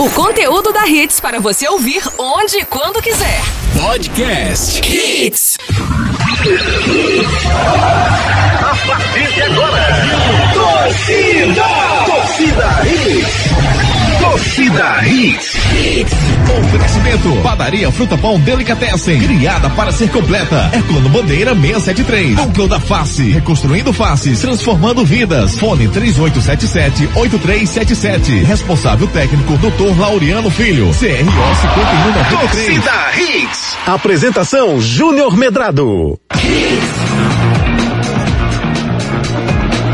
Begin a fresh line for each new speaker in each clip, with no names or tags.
O conteúdo da Hits para você ouvir onde e quando quiser.
Podcast Hits.
A partir de agora, torcida. Torcida Hits.
Oferecimento. Padaria Fruta Pão Delicatessen. Criada para ser completa. Plano Bandeira 673. Núcleo da Face. Reconstruindo faces. Transformando vidas. Fone 3877-8377. Responsável técnico Dr. Laureano Filho. CRO 5193.
Torcida Hits. Apresentação Júnior Medrado.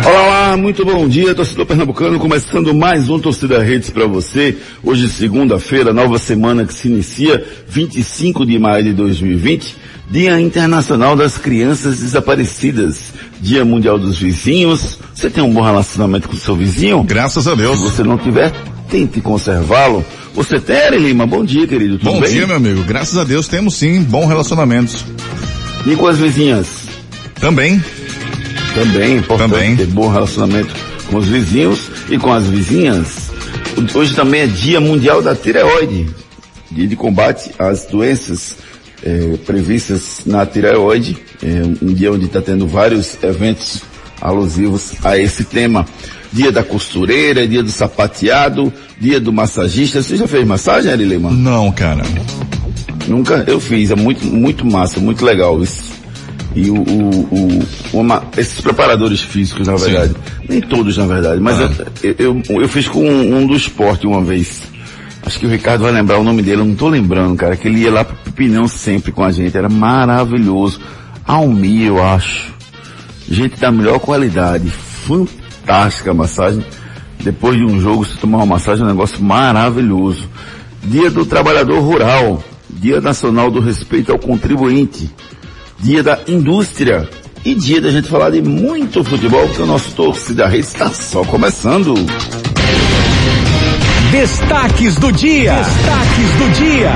Olá, muito bom dia, torcedor pernambucano, começando mais um Torcida Redes para você. Hoje, segunda-feira, nova semana que se inicia, 25 de maio de 2020, Dia Internacional das Crianças Desaparecidas, Dia Mundial dos Vizinhos. Você tem um bom relacionamento com o seu vizinho?
Graças a Deus.
Se você não tiver, tente conservá-lo. Você tem, Eri Lima? Bom dia, querido. Tudo
Bom
bem?
dia, meu amigo. Graças a Deus temos sim bons relacionamentos.
E com as vizinhas?
Também.
Também, é importante
Também.
ter bom relacionamento com os vizinhos e com as vizinhas. Hoje também é Dia Mundial da Tireoide, dia de combate às doenças eh, previstas na tireoide, é um dia onde está tendo vários eventos alusivos a esse tema. Dia da costureira, dia do sapateado, dia do massagista. Você já fez massagem, Ari Lima?
Não, cara.
Nunca eu fiz, é muito, muito massa, muito legal isso. E o, o, o- uma- esses preparadores físicos, na
Sim.
verdade, nem todos na verdade, mas
Ah.
eu, eu, eu fiz com um, um do esporte uma vez. Acho que o Ricardo vai lembrar o nome dele, eu não tô lembrando, cara, que ele ia lá pro Pipinão sempre com a gente, era maravilhoso. Almi, eu acho. Gente da melhor qualidade, fantástica a massagem. Depois de um jogo, se tomar uma massagem, é um negócio maravilhoso. Dia do Trabalhador Rural, Dia Nacional do Respeito ao Contribuinte, Dia da Indústria e dia da gente falar de muito futebol, porque o nosso torcida rede está só começando.
Destaques do dia. Destaques do dia.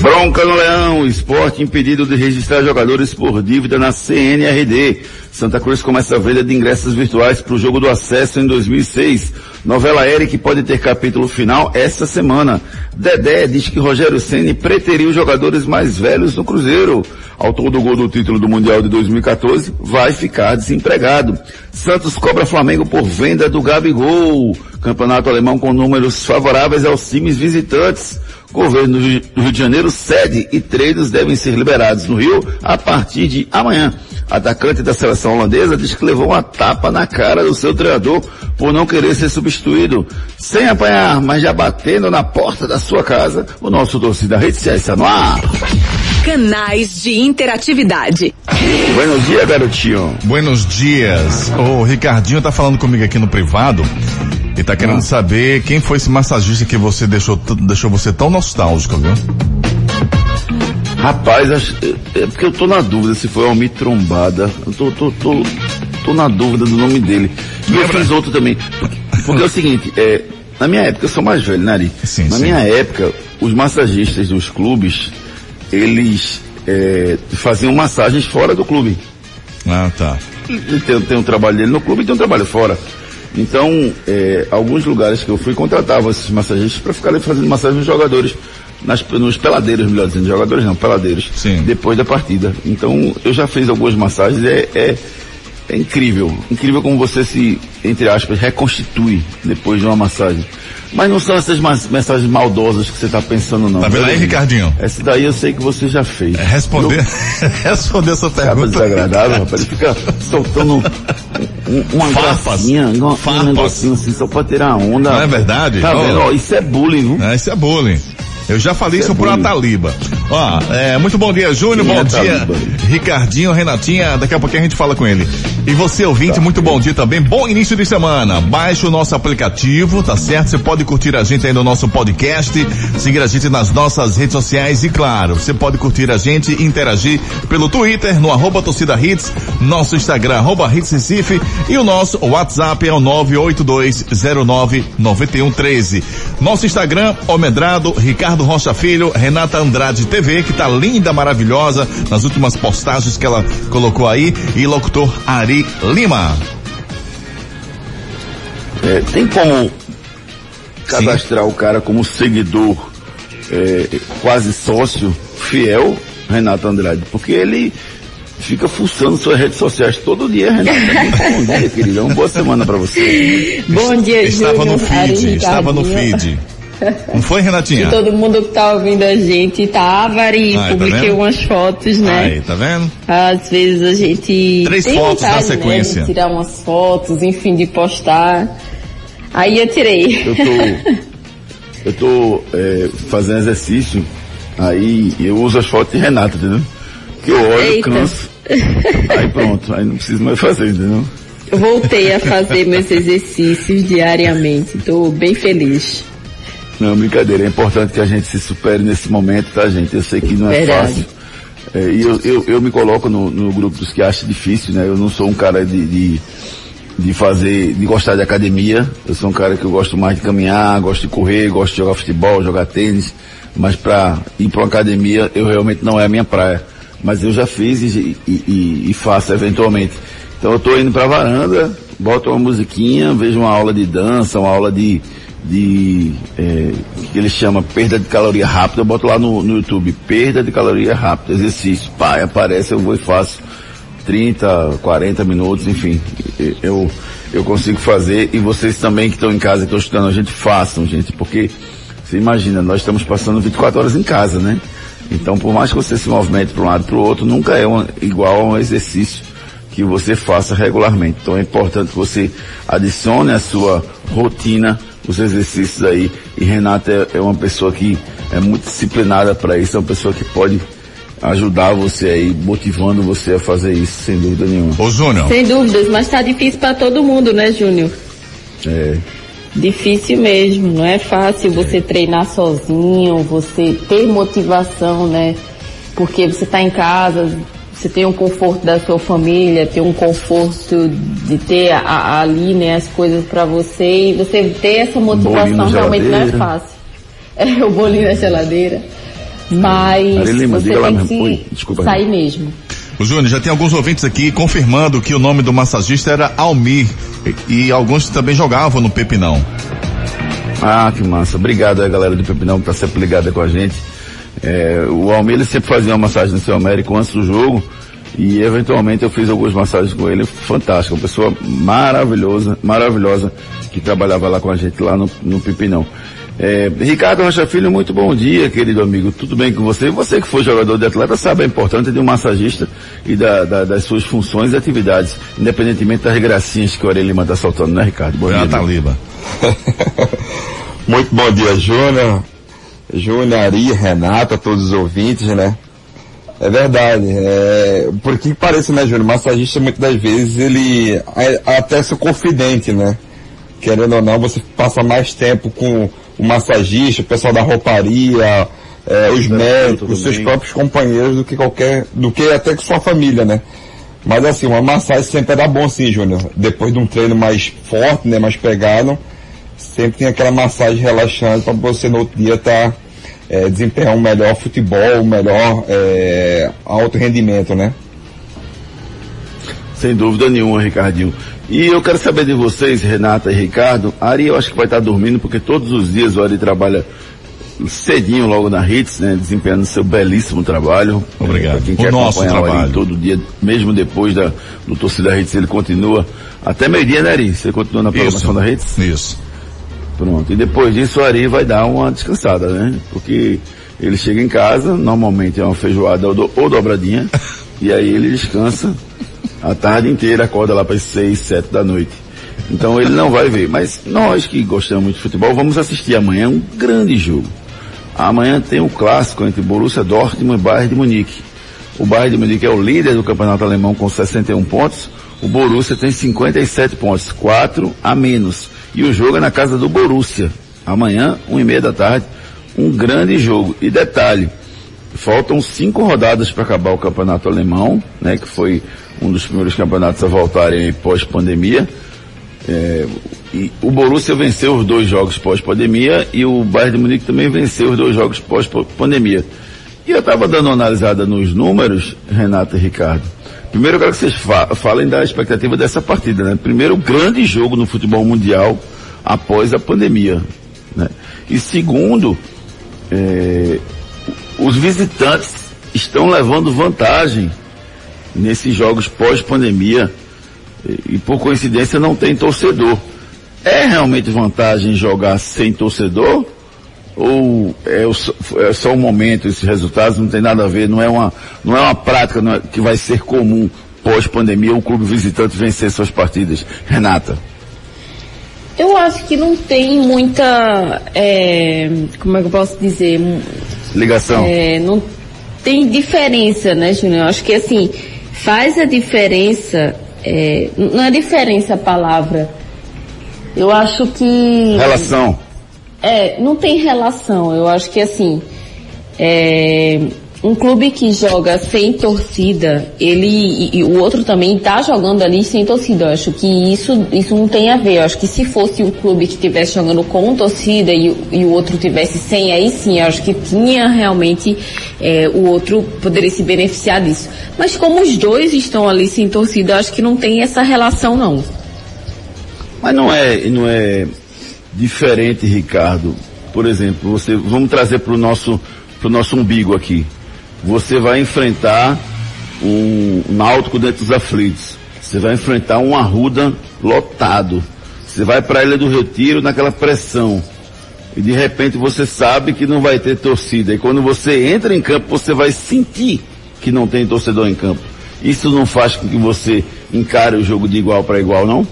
Bronca no Leão, esporte impedido de registrar jogadores por dívida na CNRD. Santa Cruz começa a venda de ingressos virtuais para o jogo do acesso em 2006. Novela Eric pode ter capítulo final essa semana. Dedé diz que Rogério Ceni preteriu os jogadores mais velhos no Cruzeiro. Autor do gol do título do Mundial de 2014 vai ficar desempregado. Santos cobra Flamengo por venda do Gabigol. Campeonato alemão com números favoráveis aos times visitantes. Governo do do Rio de Janeiro cede e treinos devem ser liberados no Rio a partir de amanhã. Atacante da seleção holandesa diz que levou uma tapa na cara do seu treinador por não querer ser substituído. Sem apanhar, mas já batendo na porta da sua casa, o nosso torcida rede está no ar.
Canais de interatividade.
Buenos dias, garotinho.
Buenos dias. O Ricardinho tá falando comigo aqui no privado e tá querendo saber quem foi esse massagista que você deixou, deixou você tão nostálgico, viu?
Rapaz, acho- é é porque eu tô na dúvida se foi Almir Trombada. Eu tô, tô, tô, tô na dúvida do nome dele. E eu fiz outro também. Porque, porque é o seguinte, é, na minha época, eu sou mais velho, né, Ari?
Sim,
na
sim.
minha época, os massagistas dos clubes, eles é, faziam massagens fora do clube.
Ah, tá.
Tem, tem um trabalho dele no clube e tem um trabalho fora. Então, é, alguns lugares que eu fui contratavam esses massagistas para ficarem fazendo massagem nos jogadores, nas, nos peladeiros, melhor dizendo, jogadores não, peladeiros,
Sim.
depois da partida. Então, eu já fiz algumas massagens, é, é, é incrível, incrível como você se, entre aspas, reconstitui depois de uma massagem. Mas não são essas mensagens maldosas que você está pensando não.
Tá vendo aí, Ricardinho?
Essa daí eu sei que você já fez.
É, Responder, responder essa
Acaba
pergunta.
desagradável, rapaz. Ele fica soltando um, um, uma
Farpas.
gracinha, um,
Farpas.
um negocinho assim, só pra tirar onda.
Não é verdade?
Tá
Ó.
vendo? Ó, isso é bullying, viu?
É, isso é bullying. Eu já falei
Isso é
pro. Ataliba. Ó, é, muito bom dia, Júnior. Bom dia? Ricardinho, Renatinha. Daqui a pouquinho a gente fala com ele. E você, ouvinte,
Tá.
muito bom dia também. Bom início de semana. Baixe o nosso aplicativo, tá certo? Você pode curtir a gente aí no nosso podcast, seguir a gente nas nossas redes sociais e, claro, você pode curtir a gente e interagir pelo Twitter, no arroba torcida hits, nosso Instagram, arroba hits Recife, e o nosso WhatsApp é o 982099113. Nosso Instagram, Omedrado, Ricardo Rocha Filho, Renata Andrade TV, que tá linda, maravilhosa, nas últimas postagens que ela colocou aí, e locutor Ari Lima.
É, tem como cadastrar o cara como seguidor, é, quase sócio, fiel, Renato Andrade, porque ele fica fuçando suas redes sociais todo dia, Renato. Bom dia, querida. Uma boa semana para você.
Bom dia,
Estava
Júnior,
no feed,
Ari,
estava no feed. Não foi, Renatinha?
E todo mundo que tá ouvindo a gente, tá, Vari,
Ai, tá
publiquei
vendo?
umas fotos, né?
Aí, tá vendo?
Às vezes a gente
Três
tem
fotos na
vontade,
sequência.
Né, de tirar umas fotos, enfim, de postar. Aí eu tirei.
Eu tô, eu tô é, fazendo exercício, aí eu uso as fotos de Renato, entendeu? Que eu olho,
Eita.
canso. Aí pronto, aí não preciso mais fazer, entendeu?
Eu voltei a fazer meus exercícios diariamente. Tô bem feliz.
Não, brincadeira, é importante que a gente se supere nesse momento, tá, gente? Eu sei que não é
Verdade.
fácil. É, e eu, eu, eu me coloco no, no grupo dos que acham difícil, né? Eu não sou um cara de, de, de fazer, de gostar de academia. Eu sou um cara que eu gosto mais de caminhar, gosto de correr, gosto de jogar futebol, jogar tênis. Mas pra ir pra uma academia, eu realmente não é a minha praia. Mas eu já fiz e, e, e- e faço eventualmente. Então eu tô indo pra varanda, boto uma musiquinha, vejo uma aula de dança, uma aula de, de é, que ele chama perda de caloria rápida, eu boto lá no, no YouTube, perda de caloria rápida, exercício, pai, aparece, eu vou e faço 30, 40 minutos, enfim, e- eu, eu consigo fazer e vocês também que estão em casa, que estão estudando, a gente façam, gente, porque você imagina, nós estamos passando 24 horas em casa, né? Então, por mais que você se movimente para um lado e para o outro, nunca é um- igual a um exercício que você faça regularmente. Então é importante que você adicione à sua rotina os exercícios aí. E Renata é, é uma pessoa que é muito disciplinada para isso, é uma pessoa que pode ajudar você aí, motivando você a fazer isso, sem dúvida nenhuma.
Ô, Júnior.
Sem dúvidas, mas tá difícil para todo mundo, né, Júnior?
É,
Difícil mesmo, não é fácil você treinar sozinho, você ter motivação, né? Porque você está em casa, você tem o conforto da sua família, tem um conforto de ter a- a- ali, né, as coisas para você e você ter essa motivação realmente não é fácil. É o bolinho na geladeira. Mas
Ari Lima,
você tem que
mesmo. desculpa,
sair mesmo.
O Júnior, já tem alguns ouvintes aqui confirmando que o nome do massagista era Almir. E, e alguns também jogavam no Pepinão.
Ah, que massa. Obrigado aí, galera do Pepinão, que tá sempre ligada com a gente. É, o ele sempre fazia uma massagem no seu Américo antes do jogo. E eventualmente eu fiz algumas massagens com ele. Fantástico. Uma pessoa maravilhosa, maravilhosa, que trabalhava lá com a gente lá no, no Pepinão. É, Ricardo Rocha Filho, muito bom dia, querido amigo. Tudo bem com você? Você que foi jogador de atleta sabe a importância de um massagista e da- da- das suas funções e atividades, independentemente das gracinhas que o Aurélio Lima está soltando, né, Ricardo? Bom
Foi a
dia.
Taliba.
Muito bom dia, Júnior. Júnior, Ari, Renata, todos os ouvintes, né? É verdade. É, por que parece, né, Júnior? Massagista muitas das vezes ele é até seu confidente, né? Querendo ou não, você passa mais tempo com o massagista, o pessoal da rouparia, é, os médicos, os seus
também.
próprios companheiros do que qualquer, do que até com sua família, né? Mas assim, uma massagem sempre dá bom sim, Júnior. Depois de um treino mais forte, né, mais pegado, sempre tem aquela massagem relaxante para você no outro dia estar desempenhar um melhor futebol, um melhor é, alto rendimento, né?
Sem dúvida nenhuma, Ricardinho. E eu quero saber de vocês, Renata e Ricardo. A Ari eu acho que vai estar dormindo, porque todos os dias o Ari trabalha cedinho logo na Hits, né? Desempenhando seu belíssimo trabalho.
Obrigado.
É,
O
quer
nosso
acompanhar o
trabalho.
Ari todo dia, mesmo depois da, do Torcida Hits, ele continua até meio-dia, né, Ari? Você continua na programação da Hits?
Isso.
Pronto. E depois disso o Ari vai dar uma descansada, né? Porque ele chega em casa, normalmente é uma feijoada ou, do- ou dobradinha, e aí ele descansa a tarde inteira, acorda lá para as seis, sete da noite. Então ele não vai ver. Mas nós que gostamos muito de futebol, vamos assistir amanhã um grande jogo. Amanhã tem um clássico entre Borussia Dortmund e Bayern de Munique. O Bayern de Munique é o líder do campeonato alemão com 61 pontos. O Borussia tem 57 pontos, 4 a menos. E o jogo é na casa do Borussia. Amanhã, 1 e meia da tarde, um grande jogo. E detalhe, faltam cinco rodadas para acabar o campeonato alemão, né, que foi um dos primeiros campeonatos a voltarem pós-pandemia. É, e o Borussia venceu os dois jogos pós-pandemia e o Bayern de Munique também venceu os dois jogos pós-pandemia. E eu estava dando uma analisada nos números, Renato e Ricardo. Primeiro eu quero que vocês fa- falem da expectativa dessa partida, né? Primeiro, grande jogo no futebol mundial após a pandemia. Né? E segundo, é, os visitantes estão levando vantagem nesses jogos pós-pandemia e, e por coincidência não tem torcedor. É realmente vantagem jogar sem torcedor? Ou é, é só um momento esses resultados, não tem nada a ver, não é uma, não é uma prática é, que vai ser comum pós-pandemia o clube visitante vencer suas partidas. Renata.
Eu acho que não tem muita, é, como é que eu posso dizer?
Ligação.
É, não tem diferença, né, Júnior? Eu acho que assim, faz a diferença, é, não é diferença a palavra. Eu acho que.
Relação.
É, não tem relação. Eu acho que assim, é, um clube que joga sem torcida, ele e, e, o outro também tá jogando ali sem torcida. Eu acho que isso, isso não tem a ver. Eu acho que se fosse um clube que estivesse jogando com torcida e, e, o outro tivesse sem, aí sim, eu acho que tinha realmente é, o outro poderia se beneficiar disso. Mas como os dois estão ali sem torcida, eu acho que não tem essa relação não.
Mas não é, não é diferente, Ricardo. Por exemplo, você, vamos trazer para o nosso, pro nosso umbigo aqui você vai enfrentar um náutico dentro dos aflitos. Você vai enfrentar um arruda lotado. Você vai para a Ilha do Retiro naquela pressão. E de repente você sabe que não vai ter torcida. E quando você entra em campo, você vai sentir que não tem torcedor em campo. Isso não faz com que você encare o jogo de igual para igual, não?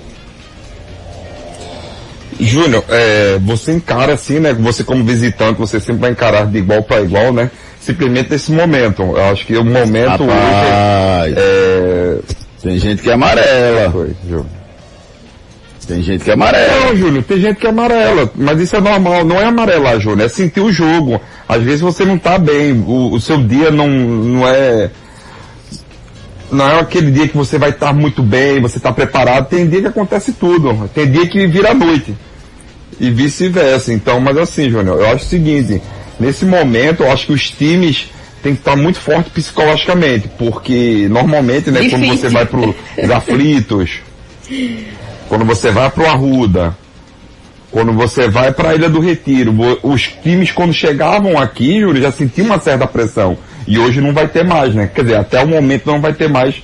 Júnior, é, você encara assim, né? Você como visitante, você sempre vai encarar de igual para igual, né? simplesmente nesse momento. Eu acho que o momento
Rapaz, hoje é, Tem gente que é amarela. Foi, Júnior. Tem gente que é amarela.
Não, Júnior, tem gente que é amarela. Mas isso é normal, não é amarelar, Júnior, é sentir o jogo. Às vezes você não tá bem, o, o seu dia não, não é não é aquele dia que você vai estar muito bem, você está preparado. Tem dia que acontece tudo. Tem dia que vira noite. E vice-versa. Então, mas assim, Júnior, eu acho o seguinte, Nesse momento, eu acho que os times têm que estar muito forte psicologicamente, porque normalmente, né, quando você vai para os aflitos, quando você vai para o Arruda, quando você vai para a Ilha do Retiro, os times quando chegavam aqui, Júlio, já sentiam uma certa pressão. E hoje não vai ter mais, né? Quer dizer, até o momento não vai ter mais,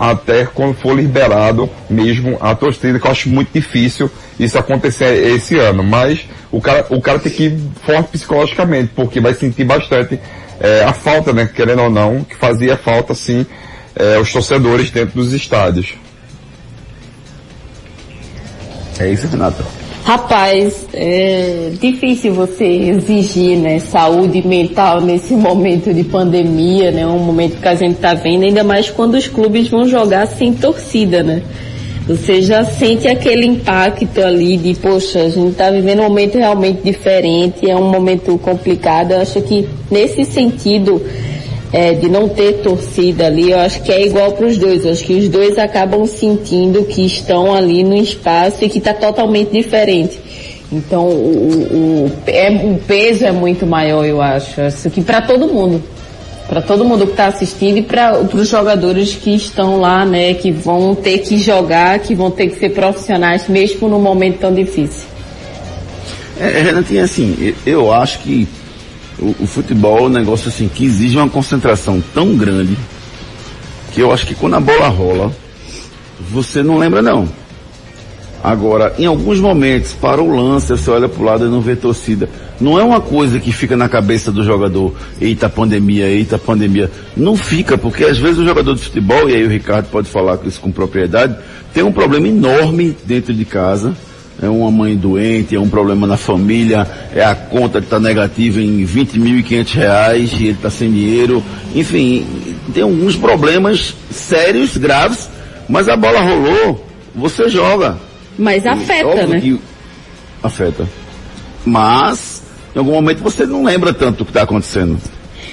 até quando for liberado mesmo a torcida, que eu acho muito difícil isso acontecer esse ano. Mas o cara, o cara tem que ir forte psicologicamente, porque vai sentir bastante é, a falta, né, querendo ou não, que fazia falta, sim, é, os torcedores dentro dos estádios.
É isso, Renata.
Rapaz, é difícil você exigir, né, saúde mental nesse momento de pandemia, né, um momento que a gente está vendo, ainda mais quando os clubes vão jogar sem torcida, né? Você já sente aquele impacto ali de, poxa, a gente está vivendo um momento realmente diferente, é um momento complicado. Eu acho que nesse sentido é, de não ter torcida ali, eu acho que é igual para os dois. Eu acho que os dois acabam sentindo que estão ali no espaço e que está totalmente diferente. Então o, o, é, o peso é muito maior, eu acho. Isso que para todo mundo para todo mundo que está assistindo e para os jogadores que estão lá, né, que vão ter que jogar, que vão ter que ser profissionais mesmo num momento tão difícil.
É, Renatinha, assim, eu acho que o, o, futebol é um negócio assim que exige uma concentração tão grande que eu acho que quando a bola rola, você não lembra não. Agora, em alguns momentos, para o lance, você olha para o lado e não vê torcida. Não é uma coisa que fica na cabeça do jogador, eita pandemia, eita pandemia. Não fica, porque às vezes o jogador de futebol, e aí o Ricardo pode falar isso com propriedade, tem um problema enorme dentro de casa. É uma mãe doente, é um problema na família, é a conta que está negativa em 20.500 reais e ele está sem dinheiro. Enfim, tem alguns problemas sérios, graves, mas a bola rolou, você joga
mas afeta, né?
Afeta. Mas, em algum momento você não lembra tanto do que está acontecendo.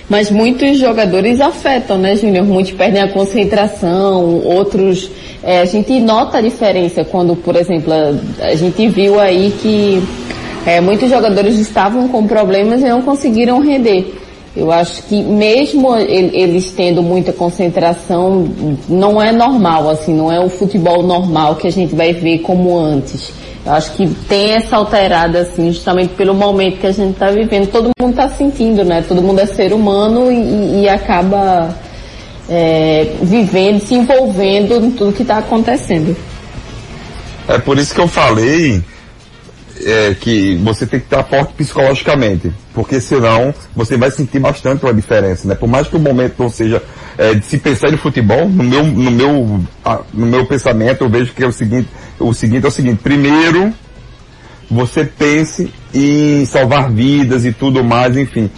Mas muitos jogadores afetam, né, Júnior? Muitos perdem a concentração, outros. É, a gente nota a diferença quando, por exemplo, a, a gente viu aí que é, muitos jogadores estavam com problemas e não conseguiram render. Eu acho que mesmo eles tendo muita concentração, não é normal, assim, não é o futebol normal que a gente vai ver como antes. Acho que tem essa alterada, assim, justamente pelo momento que a gente está vivendo. Todo mundo está sentindo, né? Todo mundo é ser humano e, e acaba é, vivendo, se envolvendo em tudo que está acontecendo.
É por isso que eu falei é, que você tem que estar forte psicologicamente, porque senão você vai sentir bastante uma diferença, né? Por mais que o momento não seja é, de se pensar em futebol, no meu, no meu, no meu pensamento eu vejo que é o seguinte, o seguinte é o seguinte, primeiro você pense em salvar vidas e tudo mais, enfim.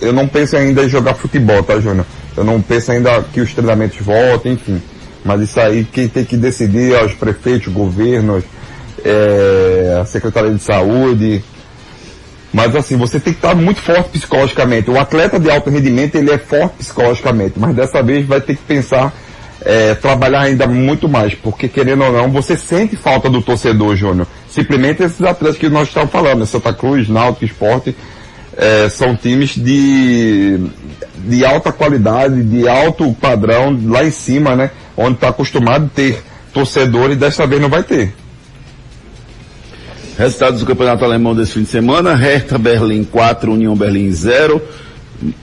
eu não penso ainda em jogar futebol, tá, Júnior? Eu não penso ainda que os treinamentos voltem, enfim. Mas isso aí quem tem que decidir é os prefeitos, governos, é, a Secretaria de Saúde. Mas assim, você tem que estar muito forte psicologicamente. O atleta de alto rendimento, ele é forte psicologicamente, mas dessa vez vai ter que pensar, é, trabalhar ainda muito mais, porque querendo ou não, você sente falta do torcedor, Júnior. Simplesmente esses atletas que nós estamos falando, né? Santa Cruz, Náutico, Esporte, é, são times de, de alta qualidade, de alto padrão, lá em cima, né? Onde está acostumado a ter torcedor e dessa vez não vai ter.
Resultados do Campeonato Alemão desse fim de semana, Hertha Berlim 4, União Berlim 0,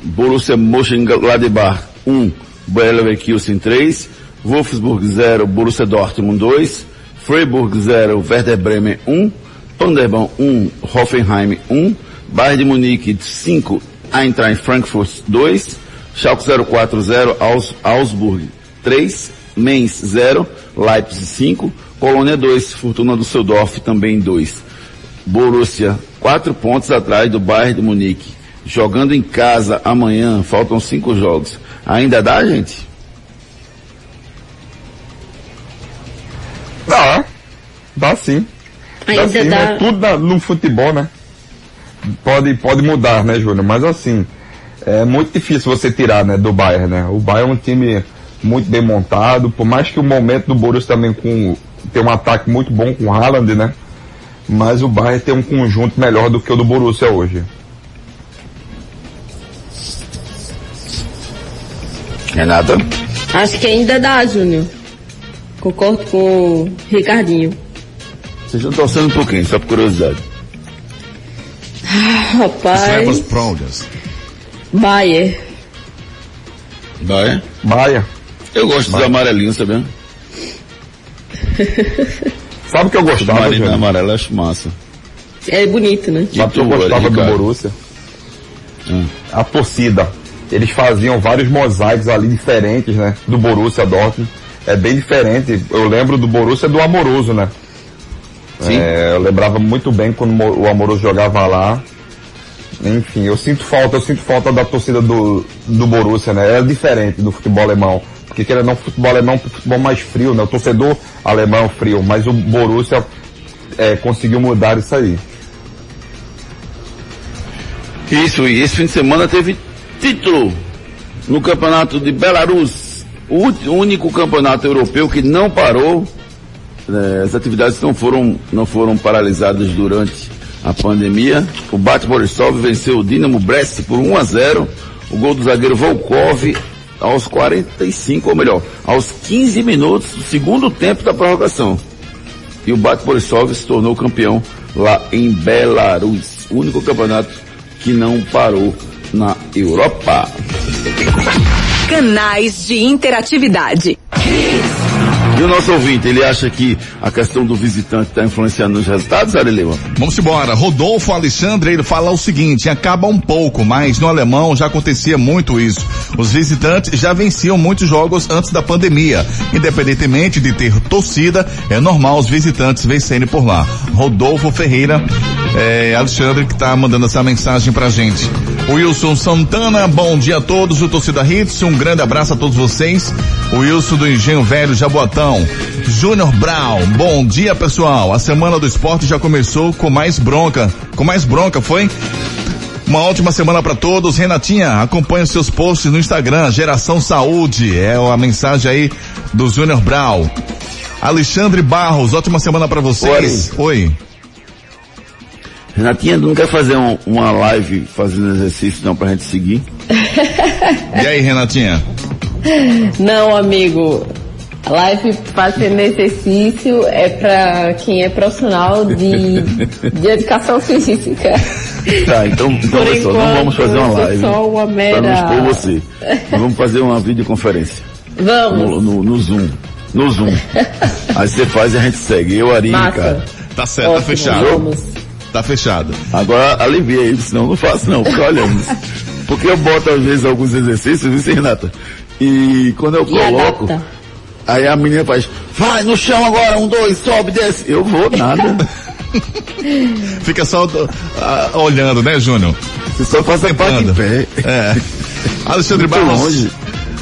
Borussia Mönchengladbach 1, Bayer Leverkusen 3, Wolfsburg 0, Borussia Dortmund 2, Freiburg 0, Werder Bremen 1, Paderborn 1, Hoffenheim 1, Bayern de Munique 5, Eintracht Frankfurt 2, Schalke 040 0, Aus, Augsburg 3, Mainz 0, Leipzig 5, Colônia 2, Fortuna do Seudorf também 2. Borussia 4 pontos atrás do Bayern de Munique. Jogando em casa amanhã, faltam 5 jogos. Ainda dá, gente?
Dá. Dá sim.
Ainda
dá sim,
dá.
Tudo no futebol, né? pode, pode mudar, né, Júnior? Mas assim, é muito difícil você tirar, né, do Bayern, né? O Bayern é um time muito bem montado, por mais que o momento do Borussia também com, tem um ataque muito bom com o Haaland, né? Mas o Bayern tem um conjunto melhor do que o do Borussia hoje.
Renata?
Acho que ainda dá, Júnior. Concordo com o Ricardinho.
Vocês estão torcendo por quem? Só por curiosidade.
Rapaz.
Prongas.
Bayer.
Vai?
Baia.
Eu gosto dos amarelinhos, sabendo?
Sabe o que eu gostava,
Marina amarela, acho massa.
É bonito, né?
Sabe o que eu gostava do? Borussia?
Hum.
A torcida. Eles faziam vários mosaicos ali diferentes, né? Do Borussia Dortmund. É bem diferente. Eu lembro do Borussia do Amoroso, né?
Sim.
É, eu lembrava muito bem quando o Amoroso jogava lá. Enfim, eu sinto falta, eu sinto falta da torcida do, do Borussia, né? É diferente do futebol alemão. Porque querendo ou não, futebol alemão é um futebol mais frio, né? O torcedor alemão é frio, mas o Borussia é, conseguiu mudar isso aí.
Isso, e esse fim de semana teve título no campeonato de Belarus. O único campeonato europeu que não parou. eh, as atividades não foram, não foram paralisadas durante a pandemia. O Bat Borisov venceu o Dinamo Brest por 1 a 0. O gol do zagueiro Volkov aos 45, ou melhor, aos 15 minutos do segundo tempo da prorrogação. E o Bat Borisov se tornou campeão lá em Belarus. O único campeonato que não parou na Europa.
Canais de interatividade.
E o nosso ouvinte, ele acha que a questão do visitante está influenciando nos resultados, Arilema?
Vamos embora. Rodolfo Alexandre, ele fala o seguinte, acaba um pouco, mas no alemão já acontecia muito isso. Os visitantes já venciam muitos jogos antes da pandemia. Independentemente de ter torcida, é normal os visitantes vencerem por lá. Rodolfo Ferreira, é, Alexandre que tá mandando essa mensagem pra gente. Wilson Santana, bom dia a todos, o Torcida Hits, um grande abraço a todos vocês. O Wilson do Engenho Velho Jaboatão. Júnior Brown, bom dia pessoal. A semana do esporte já começou com mais bronca. Com mais bronca, foi? Uma ótima semana para todos. Renatinha, acompanhe os seus posts no Instagram, Geração Saúde. É a mensagem aí do Júnior Brown. Alexandre Barros, ótima semana para vocês. Oi.
Renatinha, não quer fazer um- uma live fazendo exercício não pra gente seguir?
E aí, Renatinha?
Não, amigo. Live fazendo exercício é para quem é profissional de, de educação física.
Tá, então, então pessoal, não vamos fazer uma live
só uma
para
mera-
não expor você. Nós vamos fazer uma videoconferência no,
Vamos.
no, no Zoom. No Zoom. Aí você faz e a gente segue. Eu, Ari
Massa.
Ricardo.
Tá certo, tá
Ótimo,
fechado.
Vamos.
Tá fechado.
Agora alivia aí, senão não faço não, fica olhando. Porque eu boto às vezes alguns exercícios, viu, Renata? E quando eu coloco, aí a menina faz, vai no chão agora, um, dois, sobe, desce. Eu vou, nada.
Fica só ah, olhando, né, Júnior?
Você só faz a parte em pé.
É. Alexandre
Muito
Barros.
longe.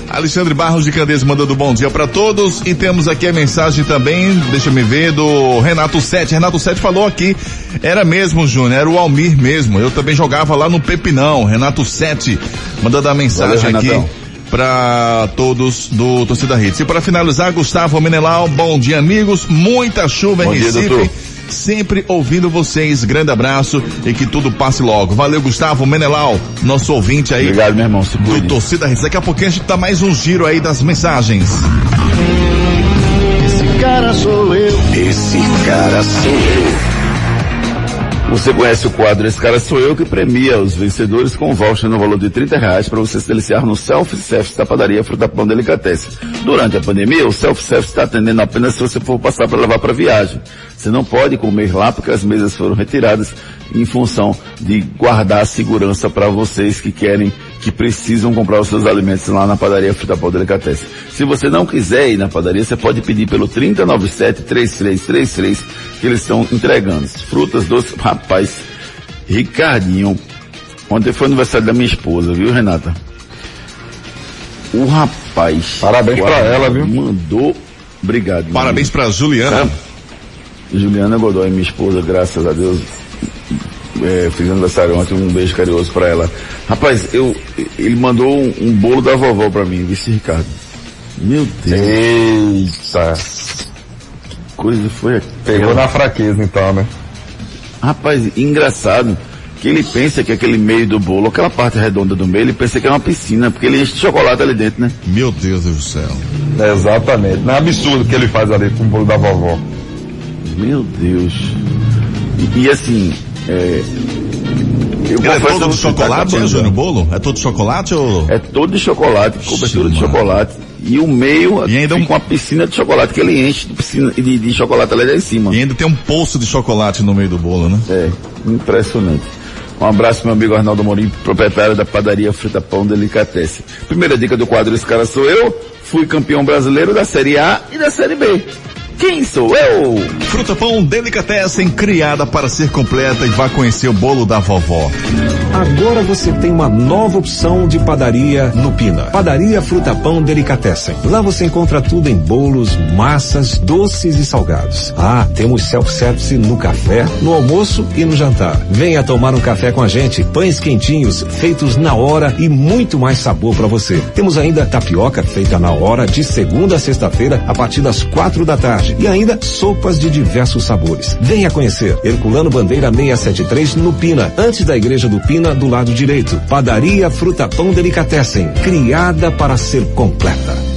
Alexandre Barros de Candeias mandando bom dia para todos e temos aqui a mensagem também, deixa eu me ver, do Renato Sete. Renato Sete falou aqui, era mesmo, Júnior, era o Almir mesmo. Eu também jogava lá no Pepinão. Renato Sete mandando a mensagem
Valeu,
aqui para todos do Torcida Hits. E para finalizar, Gustavo Menelau, bom dia amigos, muita chuva
Bom
em
dia,
Recife.
doutor.
Sempre ouvindo vocês, grande abraço e que tudo passe logo. Valeu, Gustavo Menelau, nosso ouvinte aí
Obrigado, meu irmão. Se
do. Torcida Hits. Daqui a pouquinho a gente dá mais um giro aí das mensagens.
Esse cara sou eu.
Esse cara sou eu. Você conhece o quadro Esse Cara Sou Eu, que premia os vencedores com um voucher no valor de 30 reais para você se deliciar no Self-Service da padaria Fruta Pão Delicatessen. Durante a pandemia, o Self-Service está atendendo apenas se você for passar para levar para viagem. Você não pode comer lá porque as mesas foram retiradas em função de guardar a segurança para vocês que querem, que precisam comprar os seus alimentos lá na padaria Fruta Pão Delicatessen. Se você não quiser ir na padaria, você pode pedir pelo 3097-3333 que eles estão entregando. Frutas, doces, rapaz, Ricardinho, ontem foi aniversário da minha esposa, viu Renata? O rapaz.
Parabéns pra ela, viu?
Mandou, obrigado.
Parabéns pra Juliana.
Cara, Juliana Godoy, minha esposa, graças a Deus, é, fiz aniversário ontem, um beijo carinhoso pra ela. Rapaz, eu, ele mandou um, um bolo da vovó pra mim, vice Ricardo. Meu Deus,
Eita.
coisa foi
Pegou
aquela.
na fraqueza então, né?
Rapaz, engraçado que ele pensa que aquele meio do bolo, aquela parte redonda do meio, ele pensa que é uma piscina, porque ele enche de chocolate ali dentro, né?
Meu Deus do céu.
Exatamente. Não é absurdo o que ele faz ali com o bolo da vovó.
Meu Deus. E, e assim, é, eu
Ele é
a
todo
tá
chocolate, Júnior? Bolo? É todo de chocolate ou...
É todo de chocolate, cobertura de
mano.
chocolate. E o meio
E ainda um-
fica uma piscina de chocolate que ele enche de, piscina, de, de chocolate ali em cima.
E ainda tem um poço de chocolate no meio do bolo, né?
É, impressionante. Um abraço, meu amigo Arnaldo Morim, proprietário da padaria Frita Pão Delicatessen. Primeira dica do quadro Esse Cara Sou Eu. Fui campeão brasileiro da Série A e da Série B. Quem sou eu?
Fruta Pão Delicatessen, criada para ser completa e vá conhecer o bolo da vovó.
Agora você tem uma nova opção de padaria no Pina. Padaria Fruta Pão Delicatessen. Lá você encontra tudo em bolos, massas, doces e salgados. Ah, temos self-service no café, no almoço e no jantar. Venha tomar um café com a gente. Pães quentinhos, feitos na hora e muito mais sabor para você. Temos ainda tapioca feita na hora de segunda a sexta-feira a partir das quatro da tarde. E ainda sopas de diversos sabores. Venha conhecer. Herculano Bandeira 673 no Pina, antes da igreja do Pina, do lado direito. Padaria Fruta Pão Delicatessen, criada para ser completa.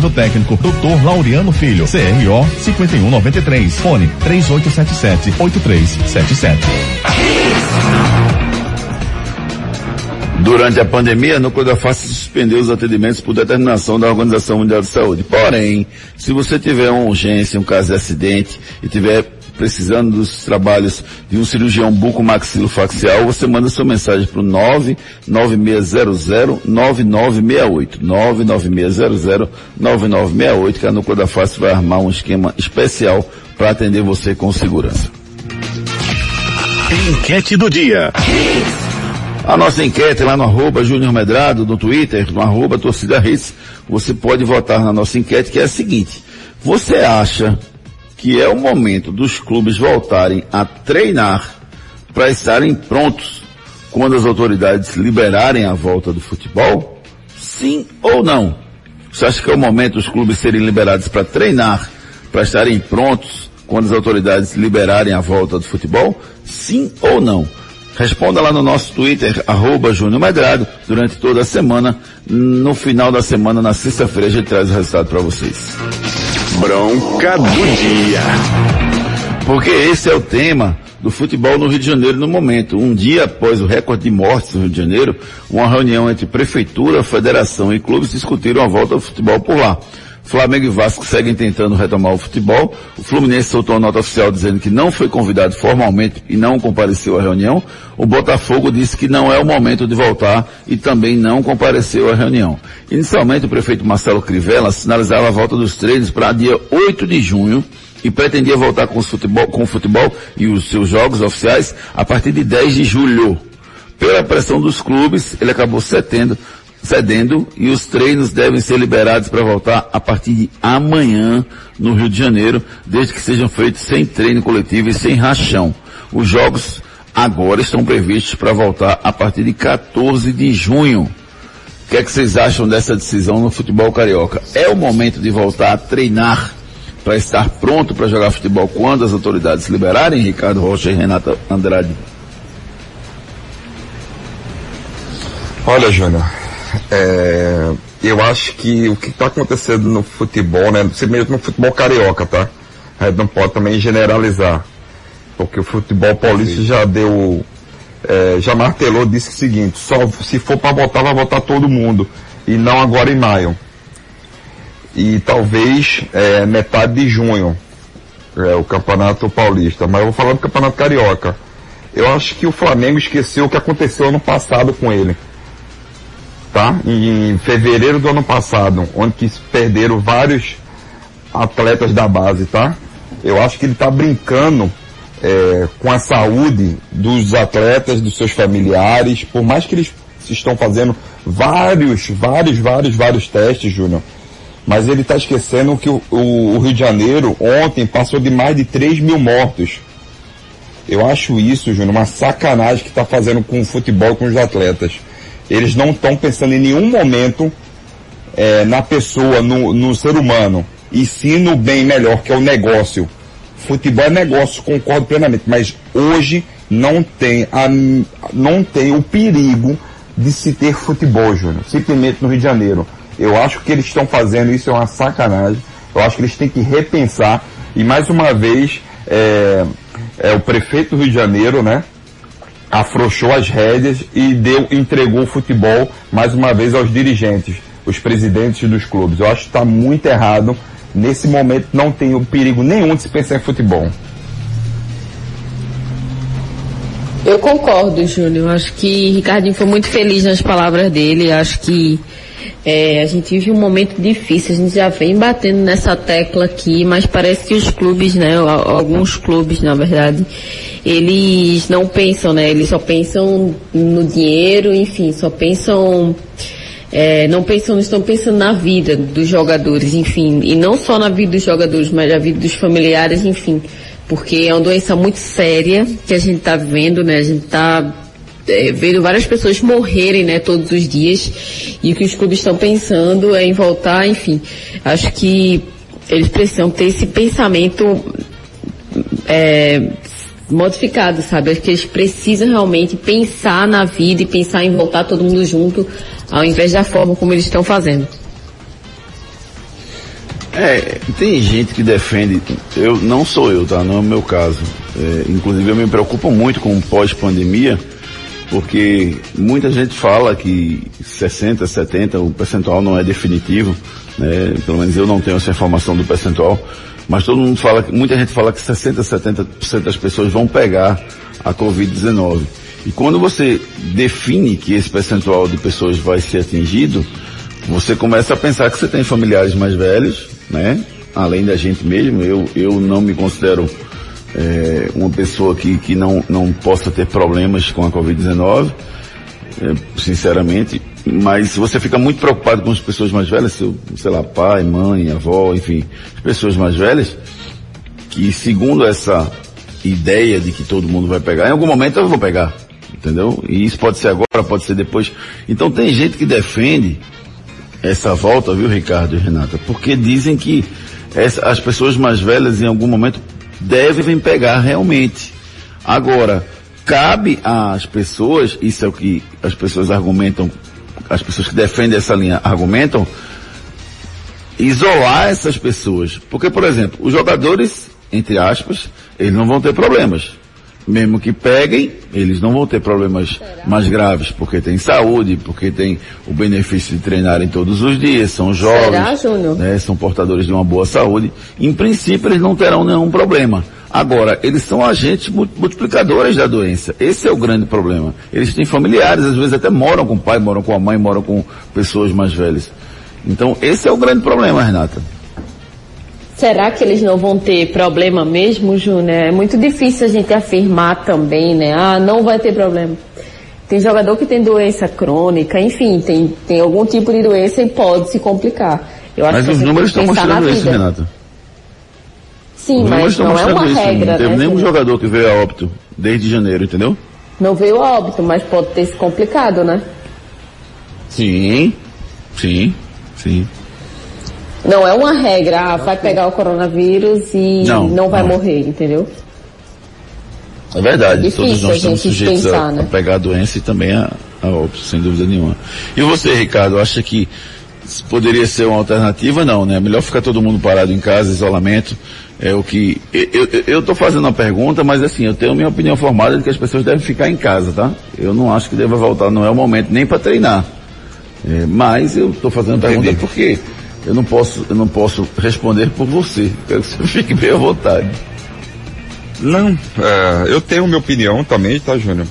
técnico, Dr. Laureano Filho, CRO 5193, fone 3877 8377.
Durante a pandemia, a Núcleo Face suspendeu os atendimentos por determinação da Organização Mundial de Saúde. Porém, se você tiver uma urgência, um caso de acidente e tiver precisando dos trabalhos de um cirurgião bucomaxilofacial, você manda sua mensagem para o 99600-9968. 99600-9968, que a Núcleo da Face vai armar um esquema especial para atender você com segurança.
Enquete do dia.
A nossa enquete lá no arroba Júnior Medrado, no Twitter, no arroba Torcida Hits. você pode votar na nossa enquete, que é a seguinte. Você acha que é o momento dos clubes voltarem a treinar para estarem prontos quando as autoridades liberarem a volta do futebol? Sim ou não? Você acha que é o momento dos clubes serem liberados para treinar, para estarem prontos quando as autoridades liberarem a volta do futebol? Sim ou não? Responda lá no nosso Twitter, arroba Júnior Medrado, durante toda a semana. No final da semana, na sexta-feira, a gente traz o resultado para vocês.
Bronca do dia.
Porque esse é o tema do futebol no Rio de Janeiro no momento. Um dia após o recorde de mortes no Rio de Janeiro, uma reunião entre prefeitura, federação e clubes discutiram a volta do futebol por lá. Flamengo e Vasco seguem tentando retomar o futebol. O Fluminense soltou uma nota oficial dizendo que não foi convidado formalmente e não compareceu à reunião. O Botafogo disse que não é o momento de voltar e também não compareceu à reunião. Inicialmente, o prefeito Marcelo Crivella sinalizava a volta dos treinos para dia 8 de junho e pretendia voltar com, futebol, com o futebol e os seus jogos oficiais a partir de 10 de julho. Pela pressão dos clubes, ele acabou cedendo, cedendo e os treinos devem ser liberados para voltar a partir de amanhã no Rio de Janeiro, desde que sejam feitos sem treino coletivo e sem rachão. Os jogos agora estão previstos para voltar a partir de 14 de junho. O que é que vocês acham dessa decisão no futebol carioca? É o momento de voltar a treinar para estar pronto para jogar futebol quando as autoridades liberarem, Ricardo Rocha e Renata Andrade?
Olha, Júnior, é, eu acho que o que está acontecendo no futebol, né, mesmo no futebol carioca, tá? A gente não pode também generalizar, porque o futebol paulista já deu, é, já martelou, disse o seguinte, só se for para votar, vai votar todo mundo, e não agora em maio e talvez é, metade de junho, é, o Campeonato Paulista. Mas eu vou falar do Campeonato Carioca. Eu acho que o Flamengo esqueceu o que aconteceu ano passado com ele. Tá? Em fevereiro do ano passado, onde que perderam vários atletas da base, tá? Eu acho que ele está brincando é, com a saúde dos atletas, dos seus familiares, por mais que eles estão fazendo vários, vários, vários, vários testes, Júnior mas ele está esquecendo que o, o, o, Rio de Janeiro ontem passou de mais de 3 mil mortos. Eu acho isso, Júnior, uma sacanagem que está fazendo com o futebol com os atletas. Eles não estão pensando em nenhum momento é, na pessoa, no, no ser humano, e sim no bem melhor, que é o negócio. Futebol é negócio, concordo plenamente, mas hoje não tem, a, não tem o perigo de se ter futebol, Júnior, simplesmente no Rio de Janeiro. Eu acho que eles estão fazendo isso é uma sacanagem. Eu acho que eles têm que repensar. E mais uma vez, é, é o prefeito do Rio de Janeiro, né? Afrouxou as rédeas e deu, entregou o futebol mais uma vez aos dirigentes, os presidentes dos clubes. Eu acho que está muito errado. Nesse momento não tem perigo nenhum de se pensar em futebol.
Eu concordo, Júnior. Acho que Ricardinho foi muito feliz nas palavras dele. Acho que é, a gente vive um momento difícil, a gente já vem batendo nessa tecla aqui, mas parece que os clubes, né, alguns clubes, na verdade, eles não pensam, né, eles só pensam no dinheiro, enfim, só pensam, é, não pensam, não estão pensando na vida dos jogadores, enfim, e não só na vida dos jogadores, mas na vida dos familiares, enfim, porque é uma doença muito séria que a gente está vivendo, né, a gente está é, vendo várias pessoas morrerem, né, todos os dias, e o que os clubes estão pensando é em voltar, enfim. Acho que eles precisam ter esse pensamento é, modificado, sabe? Acho que eles precisam realmente pensar na vida e pensar em voltar todo mundo junto, ao invés da forma como eles estão fazendo.
É, tem gente que defende, eu não sou eu, tá? Não é o meu caso. É, inclusive eu me preocupo muito com pós-pandemia, porque muita gente fala que 60, 70, o percentual não é definitivo, né? Pelo menos eu não tenho essa informação do percentual, mas todo mundo fala, muita gente fala que 60, 70% das pessoas vão pegar a Covid-19. E quando você define que esse percentual de pessoas vai ser atingido, você começa a pensar que você tem familiares mais velhos, né? Além da gente mesmo, eu, eu não me considero é, uma pessoa que, que não, não possa ter problemas com a Covid-19, é, sinceramente, mas você fica muito preocupado com as pessoas mais velhas, seu, sei lá, pai, mãe, avó, enfim, as pessoas mais velhas, que segundo essa ideia de que todo mundo vai pegar, em algum momento eu vou pegar, entendeu? E isso pode ser agora, pode ser depois. Então tem gente que defende essa volta, viu, Ricardo e Renata? Porque dizem que essa, as pessoas mais velhas em algum momento devem pegar realmente. Agora, cabe às pessoas, isso é o que as pessoas argumentam, as pessoas que defendem essa linha argumentam, isolar essas pessoas. Porque, por exemplo, os jogadores, entre aspas, eles não vão ter problemas mesmo que peguem, eles não vão ter problemas mais graves, porque tem saúde, porque tem o benefício de treinarem todos os dias, são jovens,
Será,
né, são portadores de uma boa saúde. Em princípio, eles não terão nenhum problema. Agora, eles são agentes multiplicadores da doença. Esse é o grande problema. Eles têm familiares, às vezes até moram com o pai, moram com a mãe, moram com pessoas mais velhas. Então, esse é o grande problema, Renata.
Será que eles não vão ter problema mesmo, Júnior? É muito difícil a gente afirmar também, né? Ah, não vai ter problema. Tem jogador que tem doença crônica, enfim, tem, tem algum tipo de doença e pode se complicar.
Eu acho mas que os números estão mostrando isso, Renata.
Sim, mas não é uma
isso.
regra,
Não teve
né,
nenhum jogador que veio a óbito desde janeiro, entendeu?
Não veio a óbito, mas pode ter se complicado, né?
Sim, sim, sim.
Não é uma regra, ah, vai pegar o coronavírus e
Não,
não, vai
não.
morrer, entendeu?
É verdade,
Difícil
todos nós
a
estamos sujeitos
pensar,
a,
né?
a pegar a doença e também a, a óbito, sem dúvida nenhuma. E você, Ricardo, acha que poderia ser uma alternativa? Não, né? Melhor ficar todo mundo parado em casa, isolamento, é o que... Eu, tô fazendo uma pergunta, mas assim, eu tenho minha opinião formada de que as pessoas devem ficar em casa, tá? Eu não acho que deva voltar, não é o momento nem para treinar. É, mas eu estou fazendo a pergunta porque eu não posso, eu não posso responder por você. Quero que você fique bem à vontade.
Não, é, eu tenho minha opinião também, tá, Júnior?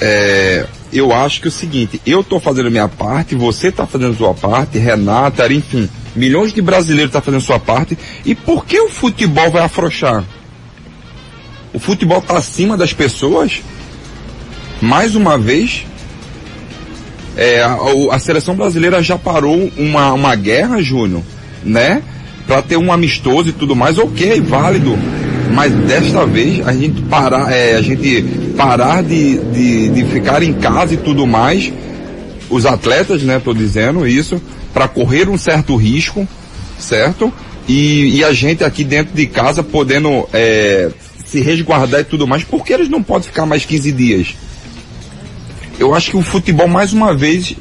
É, eu acho que é o seguinte, eu tô fazendo a minha parte, você tá fazendo a sua parte, Renata, enfim, milhões de brasileiros tá fazendo a sua parte, e por que o futebol vai afrouxar? O futebol tá acima das pessoas? Mais uma vez, é, a, a seleção brasileira já parou uma, uma guerra, Júnior, né? Pra ter um amistoso e tudo mais, ok, válido. Mas desta vez a gente parar, é, a gente parar de, de, de ficar em casa e tudo mais, os atletas, né, tô dizendo isso, para correr um certo risco, certo? E, e a gente aqui dentro de casa podendo é, se resguardar e tudo mais, por que eles não podem ficar mais 15 dias? Eu acho que o futebol, mais uma vez,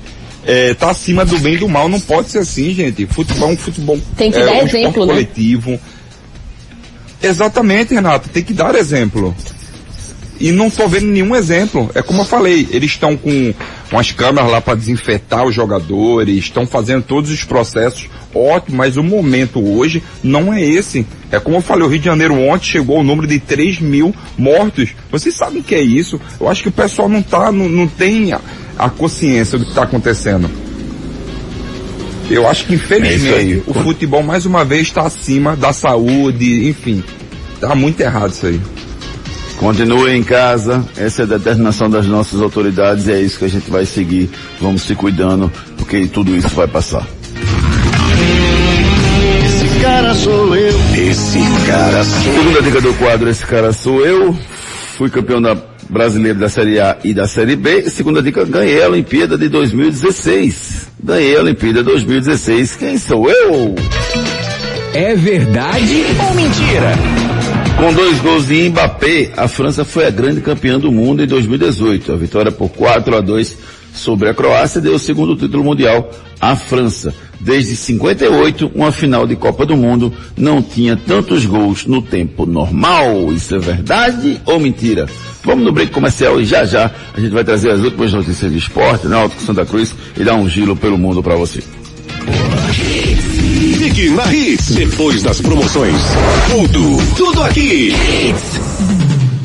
é, tá acima do bem e do mal. Não pode ser assim, gente. Futebol é um futebol.
Tem que
é,
dar
um
exemplo, né?
coletivo. Exatamente, Renato. Tem que dar exemplo. E não tô vendo nenhum exemplo. É como eu falei, eles estão com umas câmeras lá para desinfetar os jogadores, estão fazendo todos os processos. Ótimo, mas o momento hoje não é esse. É como eu falei, o Rio de Janeiro ontem chegou ao número de 3 mil mortos. Vocês sabem o que é isso? Eu acho que o pessoal não tá, não, não tem a, a consciência do que está acontecendo. Eu acho que
É
infelizmente
aí.
o futebol mais uma vez está acima da saúde, enfim. Tá muito errado isso aí.
Continue em casa, essa é a determinação das nossas autoridades e é isso que a gente vai seguir. Vamos se cuidando, porque tudo isso vai passar.
Esse cara sou eu. Esse cara sou
Segunda dica do quadro, esse cara sou eu. Fui campeão da brasileiro da Série A e da Série B. Segunda dica, ganhei a Olimpíada de 2016. Ganhei a Olimpíada 2016. Quem sou eu?
É verdade ou mentira?
Com dois gols de Mbappé, a França foi a grande campeã do mundo em 2018. A vitória por 4 a 2 sobre a Croácia deu o segundo título mundial à França. Desde 58, uma final de Copa do Mundo não tinha tantos gols no tempo normal. Isso é verdade ou mentira? Vamos no break comercial e já já a gente vai trazer as últimas notícias de esporte, Náutico Santa Cruz e dar um giro pelo mundo para você.
Fique na Hits. Depois das promoções. Tudo, tudo aqui.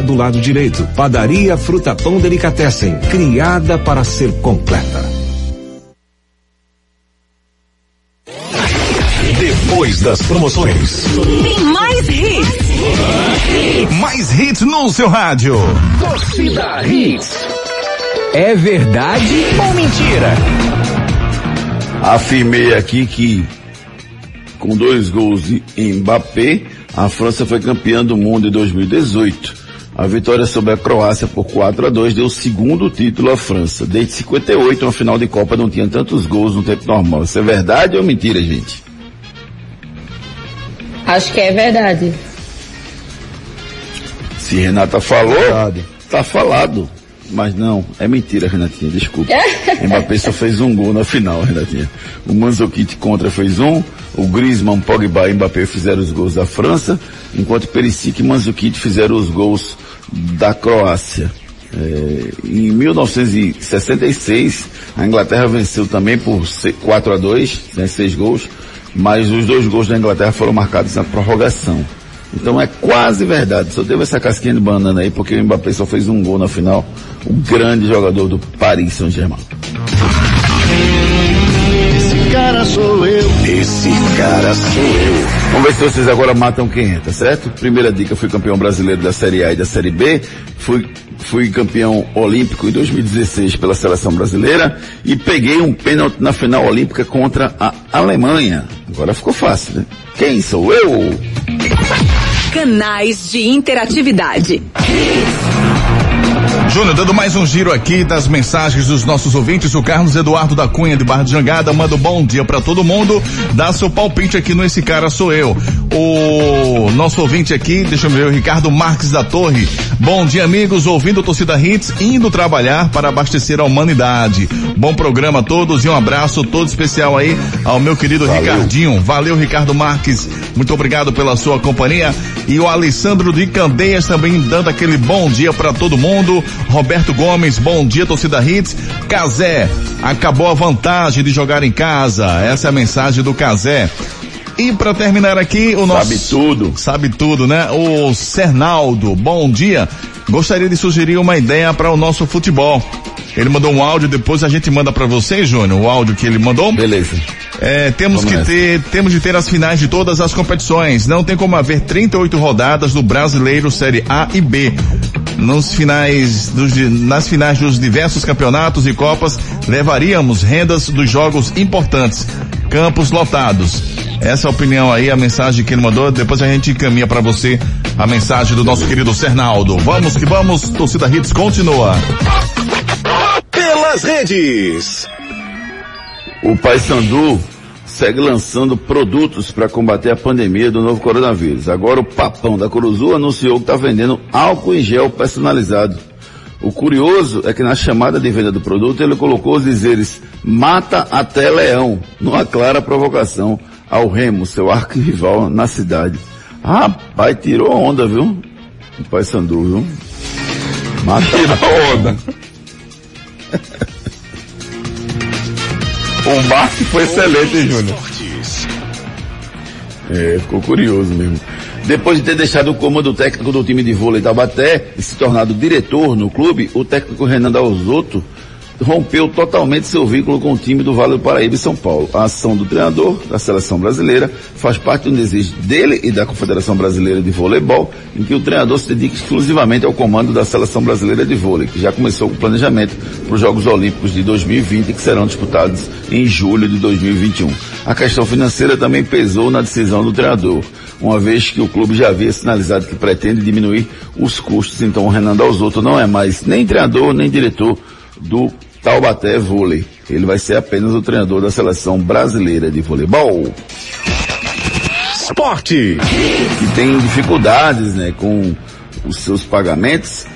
do lado direito. Padaria Fruta Pão Delicatessen, criada para ser completa.
Depois das promoções.
Tem mais hits.
Mais hits no seu rádio.
Torcida Hits. É verdade ou mentira?
Afirmei aqui que com dois gols de Mbappé, a França foi campeã do mundo em 2018. A vitória sobre a Croácia por 4 a 2 deu o segundo título à França. Desde 58, uma final de Copa não tinha tantos gols no tempo normal. Isso é verdade ou mentira, gente?
Acho que é verdade.
Se Renata falou, tá falado. Mas não, é mentira, Renatinha, desculpa. Mbappé só fez um gol na final, Renatinha. O Manzukit contra fez um, o Griezmann, Pogba e Mbappé fizeram os gols da França, enquanto Perisic e Manzukit fizeram os gols da Croácia. É, em 1966, a Inglaterra venceu também por 4 a 2, né, seis gols, mas os dois gols da Inglaterra foram marcados na prorrogação. Então é quase verdade. Só teve essa casquinha de banana aí, porque o Mbappé só fez um gol na final. O grande jogador do Paris Saint-Germain.
Esse cara sou eu. Esse cara sou eu.
Vamos ver se vocês agora matam quem entra, certo? Primeira dica, fui campeão brasileiro da Série A e da Série B. Fui, fui campeão olímpico em 2016 pela seleção brasileira e peguei um pênalti na final olímpica contra a Alemanha. Agora ficou fácil, né? Quem sou eu?
Canais de interatividade.
Júnior, dando mais um giro aqui das mensagens dos nossos ouvintes, o Carlos Eduardo da Cunha de Barra de Jangada manda um bom dia para todo mundo, dá seu palpite aqui no Esse Cara Sou Eu. O nosso ouvinte aqui, deixa eu ver, o Ricardo Marques da Torre. Bom dia, amigos, ouvindo o Torcida Hits, indo trabalhar para abastecer a humanidade. Bom programa a todos e um abraço todo especial aí ao meu querido
Valeu.
Ricardinho. Valeu, Ricardo Marques. Muito obrigado pela sua companhia. E o Alessandro de Candeias também dando aquele bom dia para todo mundo. Roberto Gomes, bom dia, torcida Hits. Casé, acabou a vantagem de jogar em casa. Essa é a mensagem do Casé. E para terminar aqui, o nosso.
Sabe tudo.
Sabe tudo, né? O Cernaldo, bom dia. Gostaria de sugerir uma ideia para o nosso futebol. Ele mandou um áudio, depois a gente manda para você, Júnior, o áudio que ele mandou.
Beleza.
É, temos
Vamos
que
nessa.
ter, temos de ter as finais de todas as competições. Não tem como haver 38 rodadas do Brasileiro Série A e B. Nos finais dos, nas finais dos diversos campeonatos e copas, levaríamos rendas dos jogos importantes. Campos lotados. Essa opinião aí, a mensagem que ele mandou. Depois a gente encaminha para você a mensagem do nosso querido Cernaldo. Vamos que vamos, torcida Hits continua.
Pelas redes.
O Paysandu segue lançando produtos para combater a pandemia do novo coronavírus. Agora o Papão da Curuzu anunciou que está vendendo álcool em gel personalizado. O curioso é que na chamada de venda do produto ele colocou os dizeres mata até leão, numa clara provocação ao Remo, seu arquirrival na cidade. Rapaz, tirou onda, viu? O Paysandu, viu? Mata tirou onda. o marketing foi excelente, hein, Júnior? É, ficou curioso mesmo. Depois de ter deixado o comando técnico do time de vôlei Taubaté e se tornado diretor no clube, o técnico Renan Dalzotto rompeu totalmente seu vínculo com o time do Vale do Paraíba e São Paulo. A ação do treinador da seleção brasileira faz parte um desejo dele e da Confederação Brasileira de Voleibol, em que o treinador se dedica exclusivamente ao comando da seleção brasileira de vôlei, que já começou com o planejamento para os Jogos Olímpicos de 2020, que serão disputados em julho de 2021. A questão financeira também pesou na decisão do treinador, uma vez que o clube já havia sinalizado que pretende diminuir os custos, então o Renan Dalzotto não é mais nem treinador nem diretor do Taubaté Vôlei. Ele vai ser apenas o treinador da seleção brasileira de voleibol.
Esporte.
Que tem dificuldades, né, com os seus pagamentos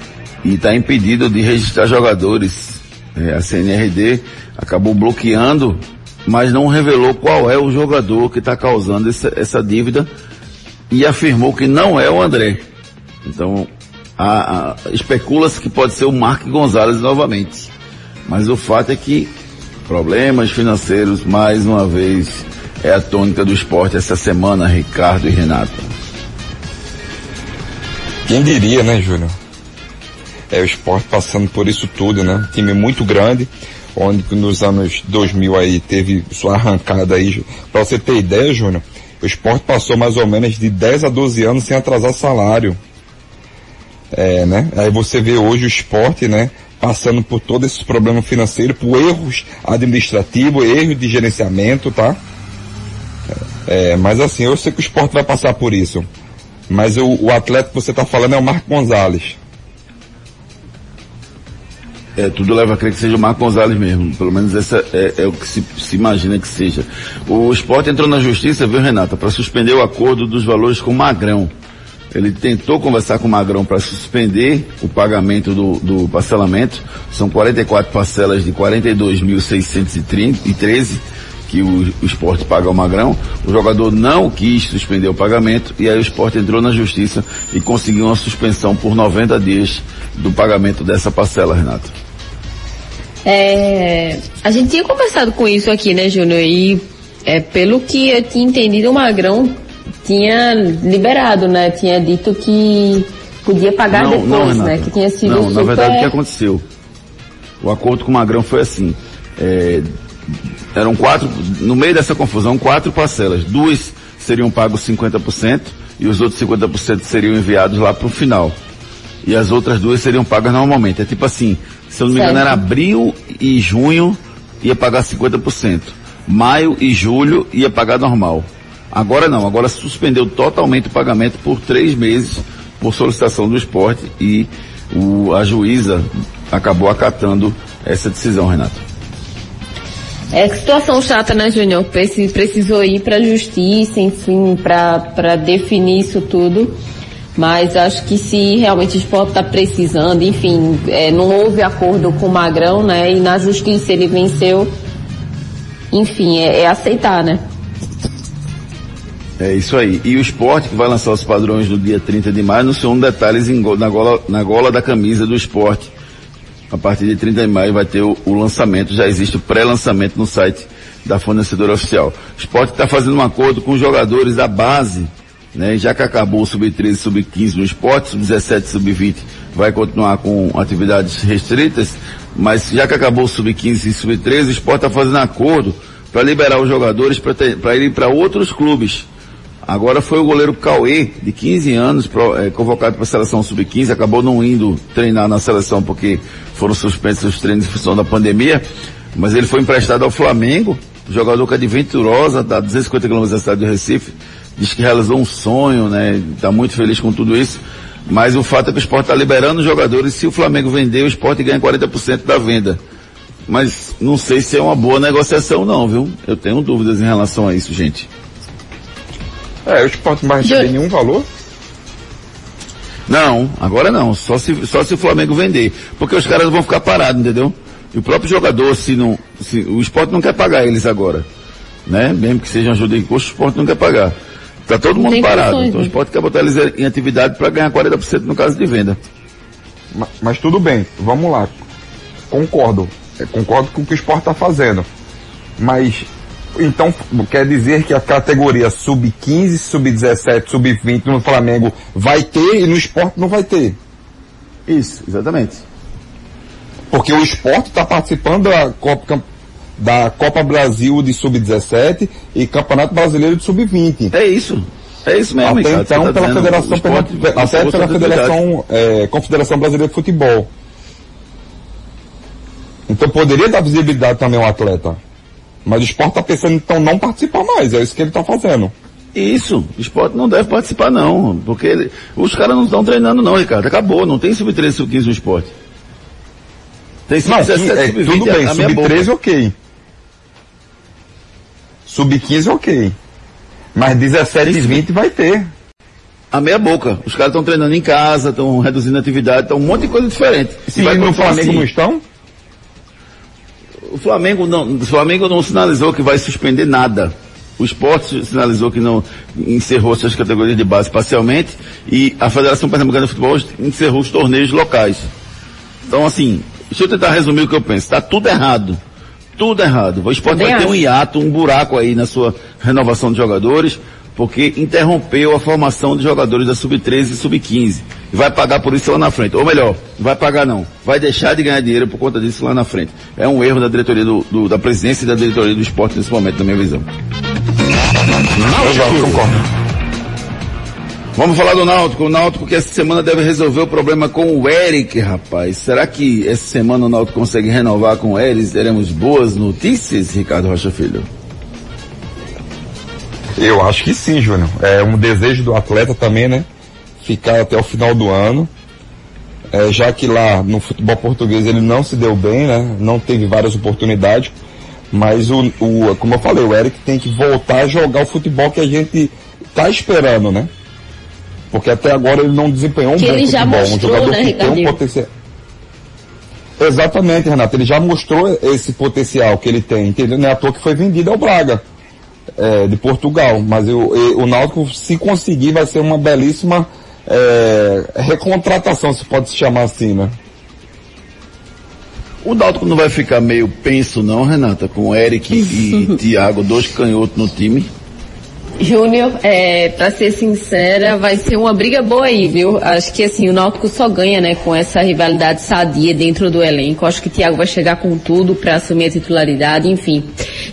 e está impedido de registrar jogadores. É, a CNRD acabou bloqueando, mas não revelou qual é o jogador que está causando essa, essa dívida e afirmou que não é o André. Então, especula-se que pode ser o Mark Gonzalez novamente. Mas o fato é que problemas financeiros, mais uma vez, é a tônica do esporte essa semana, Ricardo e Renato.
Quem diria, né, Júnior? É o esporte passando por isso tudo, né? time muito grande, onde nos anos 2000 aí teve sua arrancada aí. Pra você ter ideia, Júnior, o esporte passou mais ou menos de 10 a 12 anos sem atrasar salário. É, né? Aí você vê hoje o esporte, né? Passando por todos esses problemas financeiros, por erros administrativos, erros de gerenciamento, tá? É, mas assim, eu sei que o esporte vai passar por isso. Mas o, o atleta que você está falando é o Marco Gonzalez.
É, tudo leva a crer que seja o Marco Gonzalez mesmo. Pelo menos essa é, é o que se, se, imagina que seja. O esporte entrou na justiça, viu, Renata, para suspender o acordo dos valores com o Magrão. Ele tentou conversar com o Magrão para suspender o pagamento do, do parcelamento. São 44 parcelas de 42.613 que o, o esporte paga ao Magrão. O jogador não quis suspender o pagamento e aí o esporte entrou na justiça e conseguiu uma suspensão por 90 dias do pagamento dessa parcela, Renato.
É, a gente tinha conversado com isso aqui, né, Júnior? E é, pelo que eu tinha entendido, o Magrão tinha liberado, né? Tinha dito que podia pagar não, depois, não, né? Que tinha sido
Não,
super...
na verdade o que aconteceu? O acordo com o Magrão foi assim. É, eram quatro, no meio dessa confusão, quatro parcelas. Duas seriam pagos 50% e os outros 50% seriam enviados lá para o final. E as outras duas seriam pagas normalmente. É tipo assim, se eu não me engano era abril e junho ia pagar 50%. Maio e julho ia pagar normal. Agora não, agora suspendeu totalmente o pagamento por três meses por solicitação do esporte e o, a juíza acabou acatando essa decisão, Renato.
É situação chata, né, Júnior? Precisou ir para a justiça, enfim, para definir isso tudo. Mas acho que se realmente o esporte está precisando, enfim, é, não houve acordo com o Magrão, né? E na justiça ele venceu. Enfim, é, é aceitar, né?
É isso aí. E o esporte, que vai lançar os padrões no dia 30 de maio, anunciou detalhes em, na, gola, na gola da camisa do esporte. A partir de 30 de maio vai ter o, o lançamento, já existe o pré-lançamento no site da fornecedora oficial. O esporte está fazendo um acordo com os jogadores da base, né? Já que acabou o sub-13 e sub-15 no esporte, sub-17 e sub-20 vai continuar com atividades restritas, mas já que acabou o sub-15 e sub-13, o esporte está fazendo acordo para liberar os jogadores para irem para outros clubes Agora foi o goleiro Cauê, de 15 anos, pro, é, convocado para a seleção sub-15, acabou não indo treinar na seleção porque foram suspensos os treinos em função da pandemia, mas ele foi emprestado ao Flamengo, jogador que é de Venturosa, dá 250 km da cidade do Recife, diz que realizou um sonho, né? Está muito feliz com tudo isso. Mas o fato é que o esporte está liberando os jogadores. Se o Flamengo vender, o esporte ganha 40% da venda. Mas não sei se é uma boa negociação não, viu? Eu tenho dúvidas em relação a isso, gente.
É, o esporte não vai receber nenhum valor?
Não, agora não. Só se, só se o Flamengo vender. Porque os caras vão ficar parados, entendeu? E o próprio jogador, se não. Se, o esporte não quer pagar eles agora. Né? Mesmo que seja ajuda de custo, o esporte não quer pagar. Tá todo mundo parado. então o né? esporte quer botar eles em atividade para ganhar 40% no caso de venda.
Mas, mas, tudo bem, vamos lá. Concordo. É, concordo com o que o esporte está fazendo. Mas então, quer dizer que a categoria sub-15, sub-17, sub-20 no Flamengo vai ter e no esporte não vai ter.
Isso, exatamente.
Porque o esporte está participando da Copa, da Copa Brasil de Sub-17 e Campeonato Brasileiro de Sub-20.
É isso. É isso mesmo,
Até então,
tá
pela Federação,
esporte- o
até pela Federação, é, Confederação Brasileira de Futebol. Então poderia dar visibilidade também ao atleta. Mas o esporte está pensando então não participar mais, é isso que ele está fazendo.
Isso, o esporte não deve participar não, porque ele- os caras não estão treinando não, Ricardo, acabou, não tem sub-13, sub-15 no esporte. Tem
Não,
sub-17,
é,
sub-20,
tudo bem,
a minha
sub-13
boca.
ok. Sub-15 ok. Mas 17 e 20 vai ter.
A meia boca. Os caras estão treinando em casa, estão reduzindo a atividade, estão um monte de coisa diferente.
Sim,
vai
no Flamengo
assim.
não estão?
O Flamengo não, o Flamengo não sinalizou que vai suspender nada. O esporte sinalizou que não encerrou suas categorias de base parcialmente e a Federação Pernambucana de Futebol encerrou os torneios locais. Então, assim, deixa eu tentar resumir o que eu penso. Está tudo errado. Tudo errado. O esporte
Também
vai ter um
acho.
hiato, um buraco aí na sua renovação de jogadores, porque interrompeu a formação de jogadores da Sub-13 e Sub-15. E vai pagar por isso lá na frente. Ou melhor, não vai pagar não. Vai deixar de ganhar dinheiro por conta disso lá na frente. É um erro da diretoria do, do- da presidência e da diretoria do esporte nesse momento, na minha visão.
Concordo.
Vamos falar do Náutico. O Náutico que essa semana deve resolver o problema com o Eric, rapaz. Será que essa semana o Náutico consegue renovar com o Eric? Teremos boas notícias, Ricardo Rocha Filho?
Eu acho que sim, Júnior. É um desejo do atleta também, né? Ficar até o final do ano. É, já que lá no futebol português ele não se deu bem, né? Não teve várias oportunidades. Mas o, o, como eu falei, o Eric tem que voltar a jogar o futebol que a gente tá esperando, né? Porque até agora ele não desempenhou um
Que
bom
ele já
futebol. um
mostrou,
jogador
né,
que tem um potencial. Exatamente, Renato. Ele já mostrou esse potencial que ele tem, entendeu? Não é à toa que foi vendido ao Braga é, de Portugal. Mas eu, eu- o Náutico, se conseguir, vai ser uma belíssima é, recontratação, se pode se chamar assim, né?
O Náutico não vai ficar meio penso não, Renata, com Eric e Thiago, dois canhotos no time.
Júnior, é, pra ser sincera, vai ser uma briga boa aí, viu? Acho que assim, o Náutico só ganha, né, com essa rivalidade sadia dentro do elenco. Acho que o Thiago vai chegar com tudo pra assumir a titularidade, enfim.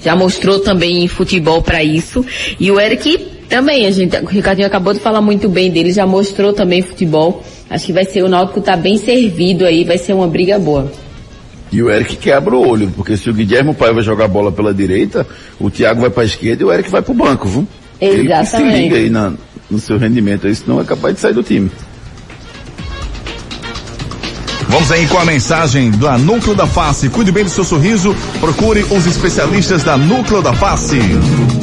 Já mostrou também futebol pra isso. E o Eric também, a gente, o Ricardinho acabou de falar muito bem dele, já mostrou também futebol. Acho que vai ser, o Náutico tá bem servido aí, vai ser uma briga boa.
E o Eric quebra o olho, porque se o Guilherme Pai vai jogar bola pela direita, o Thiago vai para a esquerda e o Eric vai para o banco, viu? Ele que se
Exatamente.
liga aí na- no seu rendimento, aí senão é capaz de sair do time.
Vamos aí com a mensagem da Núcleo da Face. Cuide bem do seu sorriso. Procure os especialistas da Núcleo da Face.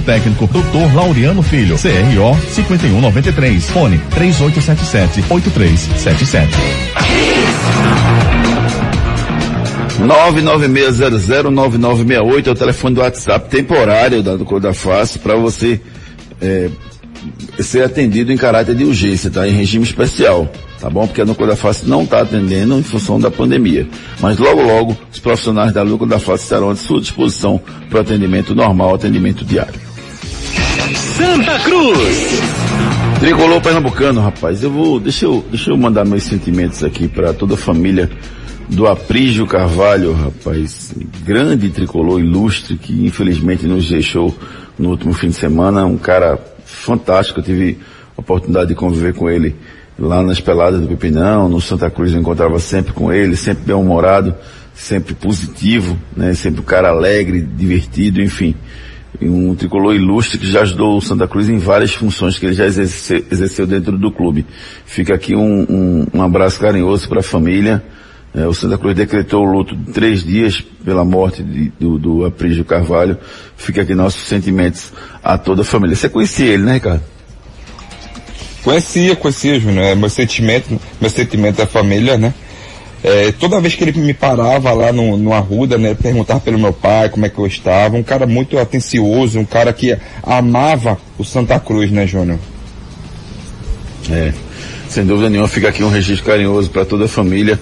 técnico, Dr. Laureano Filho, CRO 5193, fone 3877-8377.
996009968 é o telefone do WhatsApp temporário da Cor da Face para você é, ser atendido em caráter de urgência, tá? Em regime especial, tá bom? Porque a Núcleo da Face não está atendendo em função da pandemia. Mas logo, logo, os profissionais da Núcleo da Face estarão à sua disposição para o atendimento normal, atendimento diário.
Santa Cruz.
Tricolor Pernambucano, rapaz. Eu vou, deixa eu, deixa eu mandar meus sentimentos aqui para toda a família do Aprígio Carvalho, rapaz. Grande tricolor ilustre que infelizmente nos deixou no último fim de semana. Um cara fantástico. Eu tive a oportunidade de conviver com ele lá nas peladas do Pepinão, no Santa Cruz eu encontrava sempre com ele, sempre bem-humorado, sempre positivo, né? Sempre um cara alegre, divertido, enfim um tricolor ilustre que já ajudou o Santa Cruz em várias funções que ele já exerce, exerceu dentro do clube. Fica aqui um, um, um abraço carinhoso para a família. É, o Santa Cruz decretou o luto de três dias pela morte de, do, do Aprígio Carvalho. Fica aqui nossos sentimentos a toda a família. Você conhecia ele, né, Ricardo?
Conhecia, conhecia, Júnior. É, meu sentimento, meu sentimento é a família, né? É, toda vez que ele me parava lá no, no Arruda, né, perguntava pelo meu pai, como é que eu estava, um cara muito atencioso, um cara que amava o Santa Cruz, né, Júnior?
É, sem dúvida nenhuma, fica aqui um registro carinhoso para toda a família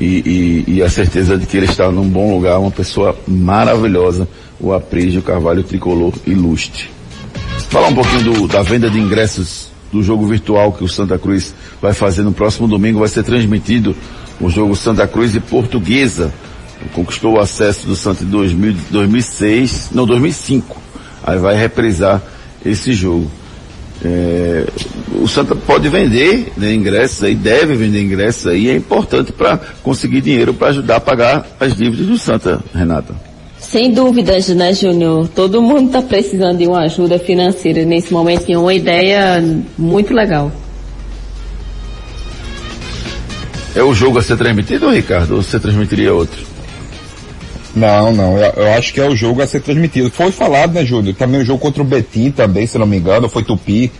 e, e, e, a certeza de que ele está num bom lugar, uma pessoa maravilhosa, o Aprígio Carvalho Tricolor Ilustre. Falar um pouquinho do, da venda de ingressos do jogo virtual que o Santa Cruz vai fazer no próximo domingo, vai ser transmitido o jogo Santa Cruz e Portuguesa. Conquistou o acesso do Santa em 2000, 2006, não, 2005. Aí vai reprisar esse jogo. É, o Santa pode vender né, ingressos aí, deve vender ingressos aí, é importante para conseguir dinheiro para ajudar a pagar as dívidas do Santa, Renata.
Sem dúvidas, né, Júnior? Todo mundo está precisando de uma ajuda financeira nesse momento e é uma ideia muito legal.
É o jogo a ser transmitido, Ricardo, ou você transmitiria outro?
Não, não, eu, eu, acho que é o jogo a ser transmitido. Foi falado, né, Júlio? Também o jogo contra o Betim também, se não me engano, foi Tupi.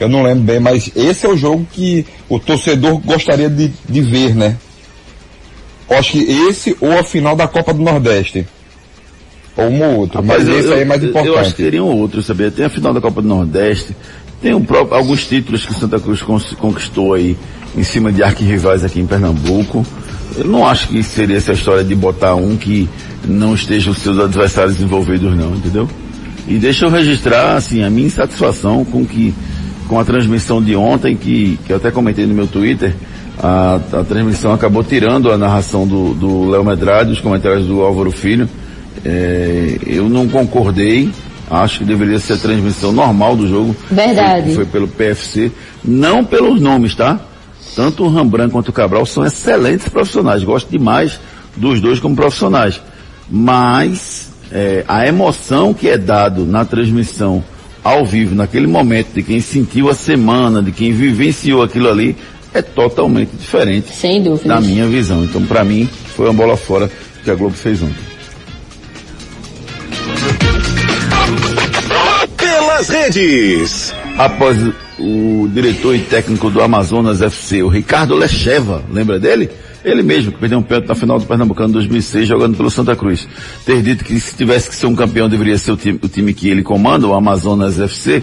Eu não lembro bem, mas esse é o jogo que o torcedor gostaria de, de ver, né? Eu acho que esse ou a final da Copa do Nordeste. Ou um ou outro, Rapaz, mas eu, esse aí é mais importante.
Eu acho que teria um outro, sabia? Tem a final da Copa do Nordeste, tem um próprio, alguns títulos que Santa Cruz conquistou aí em cima de arquirrivais aqui em Pernambuco. Eu não acho que seria essa história de botar um que não estejam os seus adversários envolvidos não, entendeu? E deixa eu registrar, assim, a minha insatisfação com que, com a transmissão de ontem, que, que eu até comentei no meu Twitter, a, a transmissão acabou tirando a narração do Léo Medrado, os comentários do Álvaro Filho. É, eu não concordei, acho que deveria ser a transmissão normal do jogo.
Verdade.
Foi, foi pelo PFC, não pelos nomes, tá? Tanto o Rambran quanto o Cabral são excelentes profissionais, gosto demais dos dois como profissionais mas é, a emoção que é dado na transmissão ao vivo, naquele momento, de quem sentiu a semana, de quem vivenciou aquilo ali, é totalmente diferente.
Sem dúvida.
Na minha visão. Então, para mim, foi uma bola fora que a Globo fez ontem.
Pelas redes.
Após o diretor e técnico do Amazonas FC, o Ricardo Lecheva, lembra dele? Ele mesmo, que perdeu um pênalti na final do Pernambucano 2006, jogando pelo Santa Cruz. Ter dito que se tivesse que ser um campeão, deveria ser o time, o time que ele comanda, o Amazonas FC.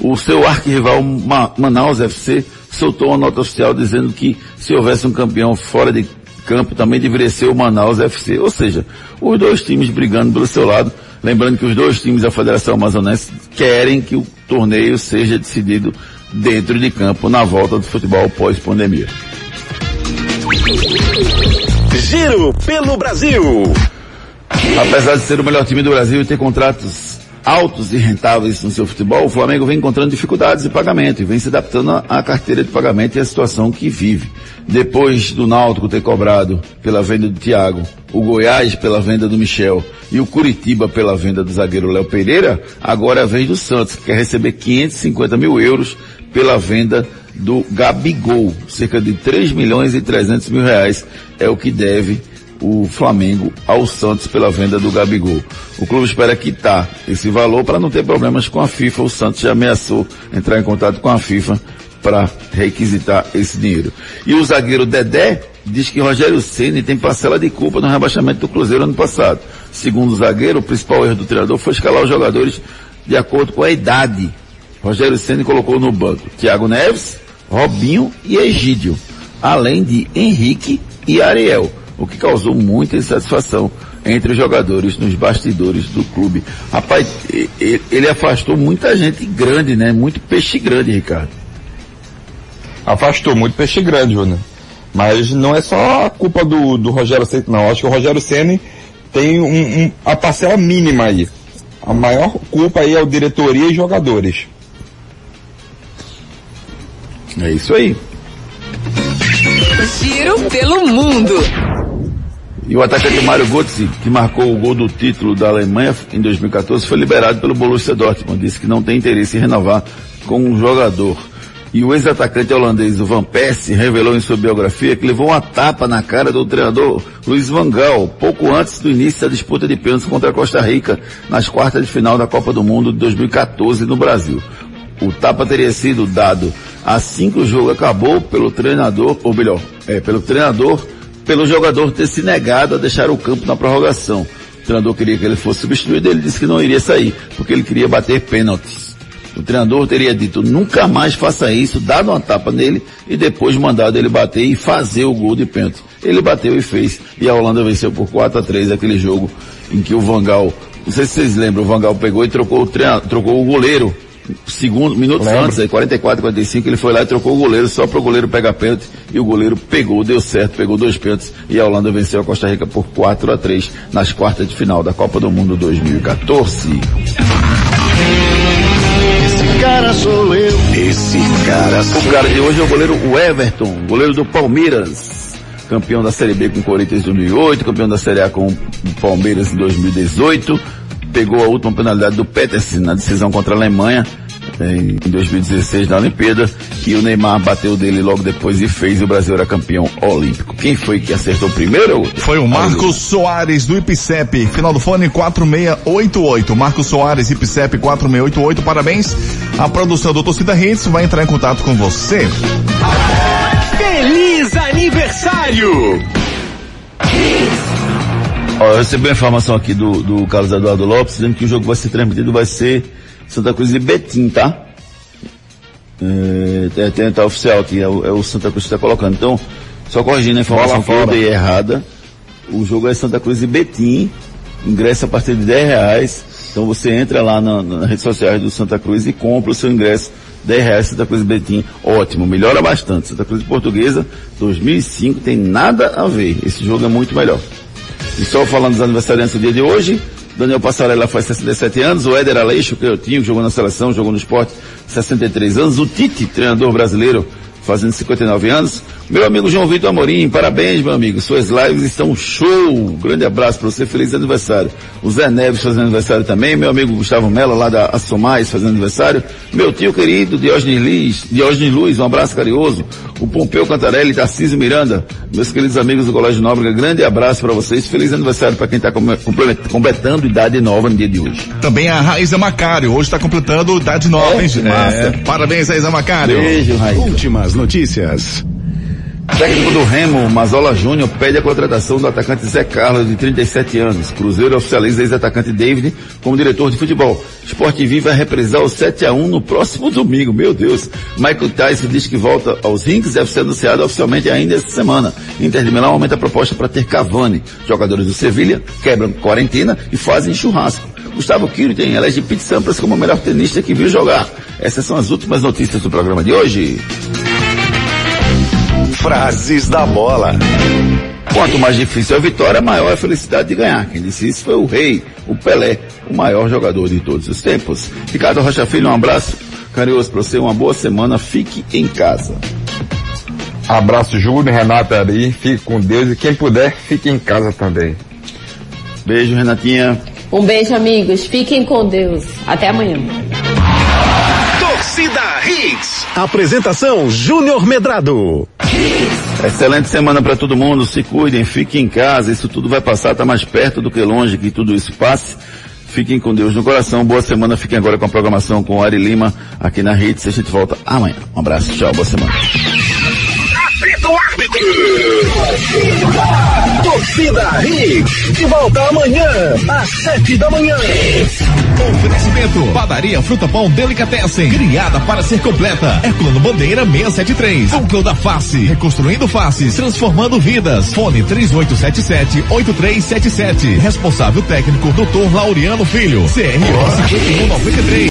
O seu arquirrival Manaus FC soltou uma nota oficial dizendo que se houvesse um campeão fora de campo, também deveria ser o Manaus FC. Ou seja, os dois times brigando pelo seu lado. Lembrando que os dois times da Federação Amazonense querem que o torneio seja decidido dentro de campo na volta do futebol pós-pandemia.
Giro pelo Brasil.
Apesar de ser o melhor time do Brasil e ter contratos altos e rentáveis no seu futebol, o Flamengo vem encontrando dificuldades de pagamento e vem se adaptando à carteira de pagamento e à situação que vive. Depois do Náutico ter cobrado pela venda do Thiago, o Goiás pela venda do Michel e o Curitiba pela venda do zagueiro Léo Pereira, agora é a vez do Santos, que quer receber 550 mil euros pela venda do Gabigol. Cerca de 3 milhões e 300 mil reais é o que deve o Flamengo ao Santos pela venda do Gabigol. O clube espera quitar esse valor para não ter problemas com a FIFA. O Santos já ameaçou entrar em contato com a FIFA para requisitar esse dinheiro. E o zagueiro Dedé diz que Rogério Ceni tem parcela de culpa no rebaixamento do Cruzeiro ano passado. Segundo o zagueiro, o principal erro do treinador foi escalar os jogadores de acordo com a idade. Rogério Ceni colocou no banco Thiago Neves, Robinho e Egídio, além de Henrique e Ariel, o que causou muita insatisfação entre os jogadores nos bastidores do clube. Rapaz, ele afastou muita gente grande, né? Muito peixe grande, Ricardo.
Afastou muito peixe grande, Júnior. Mas não é só a culpa do, do Rogério Ceni, não. Acho que o Rogério Ceni tem um, um, a parcela mínima aí. A maior culpa aí é o diretoria e jogadores.
É isso aí.
Giro pelo mundo.
E o atacante Mário Götze, que marcou o gol do título da Alemanha em 2014, foi liberado pelo Borussia Dortmund. Disse que não tem interesse em renovar com um jogador. E o ex-atacante holandês, Van Persie, revelou em sua biografia que levou uma tapa na cara do treinador Luiz Van Gaal, pouco antes do início da disputa de pênaltis contra a Costa Rica, nas quartas de final da Copa do Mundo de 2014 no Brasil. O tapa teria sido dado assim que o jogo acabou pelo treinador, ou melhor, é, pelo treinador pelo jogador ter se negado a deixar o campo na prorrogação. O treinador queria que ele fosse substituído, ele disse que não iria sair, porque ele queria bater pênaltis. O treinador teria dito, nunca mais faça isso, dado uma tapa nele e depois mandado ele bater e fazer o gol de pênalti. Ele bateu e fez. E a Holanda venceu por 4 a 3 aquele jogo em que o Vangal, não sei se vocês lembram, o Vangal pegou e trocou o, trocou o goleiro segundo, minutos
Lembro.
antes, aí 44, 45, ele foi lá e trocou o goleiro só para o goleiro pegar pênalti e o goleiro pegou, deu certo, pegou dois pênaltis e a Holanda venceu a Costa Rica por 4 a 3 nas quartas de final da Copa do Mundo 2014.
Esse cara sou eu. Esse cara sou
O cara de hoje é o goleiro Everton, goleiro do Palmeiras. Campeão da Série B com o Corinthians em 2008, campeão da Série A com o Palmeiras em 2018. Pegou a última penalidade do Peterson na decisão contra a Alemanha eh, em 2016 na Olimpíada. E o Neymar bateu dele logo depois e fez. E o Brasil era campeão olímpico. Quem foi que acertou primeiro?
Foi o Marcos Soares do IPCEP, final do fone 4688. Marcos Soares, IPCEP 4688, parabéns. A produção do Torcida Hits vai entrar em contato com você.
Feliz aniversário!
Ó, eu recebi uma informação aqui do, do Carlos Eduardo Lopes dizendo que o jogo vai ser transmitido, vai ser Santa Cruz e Betim, tá? É, tem, tá oficial aqui, é o, é o Santa Cruz que está colocando. Então, só corrigindo a informação que eu dei errada, o jogo é Santa Cruz e Betim, ingresso a partir de 10 reais. Então você entra lá na, nas redes sociais do Santa Cruz e compra o seu ingresso. 10 reais Santa Cruz e Betim, ótimo, melhora bastante. Santa Cruz e Portuguesa, 2005, tem nada a ver. Esse jogo é muito melhor. Só falando dos aniversariantes do dia de hoje, Daniel Passarella faz 67 anos, o Éder Aleixo, que eu tinha, jogou na seleção, jogou no esporte, 63 anos, o Tite, treinador brasileiro, fazendo 59 anos. Meu amigo João Vitor Amorim, parabéns, meu amigo. Suas lives estão show. Grande abraço para você, feliz aniversário. O Zé Neves fazendo aniversário também. Meu amigo Gustavo Mello, lá da Assomais, fazendo aniversário. Meu tio querido, Diógenes Luz, Diógenes Luz, um abraço carinhoso. O Pompeu Cantarelli, Tarcísio Miranda. Meus queridos amigos do Colégio Nóbrega, grande abraço para vocês. Feliz aniversário para quem está completando idade nova no dia de hoje.
Também a Raíza Macário, hoje está completando idade nova,
É,
hein?
massa.
parabéns, Raíza Macário.
Beijo, Raíssa.
Últimas notícias.
Técnico do Remo, Mazola Júnior, pede a contratação do atacante Zé Carlos, de 37 anos. Cruzeiro oficializa ex-atacante David como diretor de futebol. Sport TV vai reprisar o 7 a 1 no próximo domingo. Meu Deus. Michael Tyson diz que volta aos rings deve ser anunciado oficialmente ainda esta semana. Inter de Milão aumenta a proposta para ter Cavani. Jogadores do Sevilha quebram quarentena e fazem churrasco. Gustavo Kirten elege Pete Sampras como o melhor tenista que viu jogar. Essas são as últimas notícias do programa de hoje.
Frases da bola.
Quanto mais difícil a vitória, maior a felicidade de ganhar. Quem disse isso foi o rei, o Pelé, o maior jogador de todos os tempos. Ricardo Rocha Filho, um abraço carinhoso para você, uma boa semana, fique em casa.
Abraço Júnior, Renata aí, fique com Deus e quem puder, fique em casa também.
Beijo, Renatinha.
Um beijo, amigos. Fiquem com Deus. Até amanhã.
Torcida Hits. Apresentação Júnior Medrado.
Excelente semana para todo mundo, se cuidem, fiquem em casa, isso tudo vai passar, tá mais perto do que longe que tudo isso passe. Fiquem com Deus no coração, boa semana, fiquem agora com a programação com o Ari Lima aqui na Hits, a gente volta amanhã. Um abraço, tchau, boa semana.
Torcida Hits. De volta amanhã, às sete da manhã.
Oferecimento. Padaria Fruta Pão Delicatessen. Criada para ser completa. Herculano Bandeira 673. Núcleo da Face. Reconstruindo faces. Transformando vidas. Fone 3877-8377. Responsável técnico Dr. Laureano Filho. CRO 5193.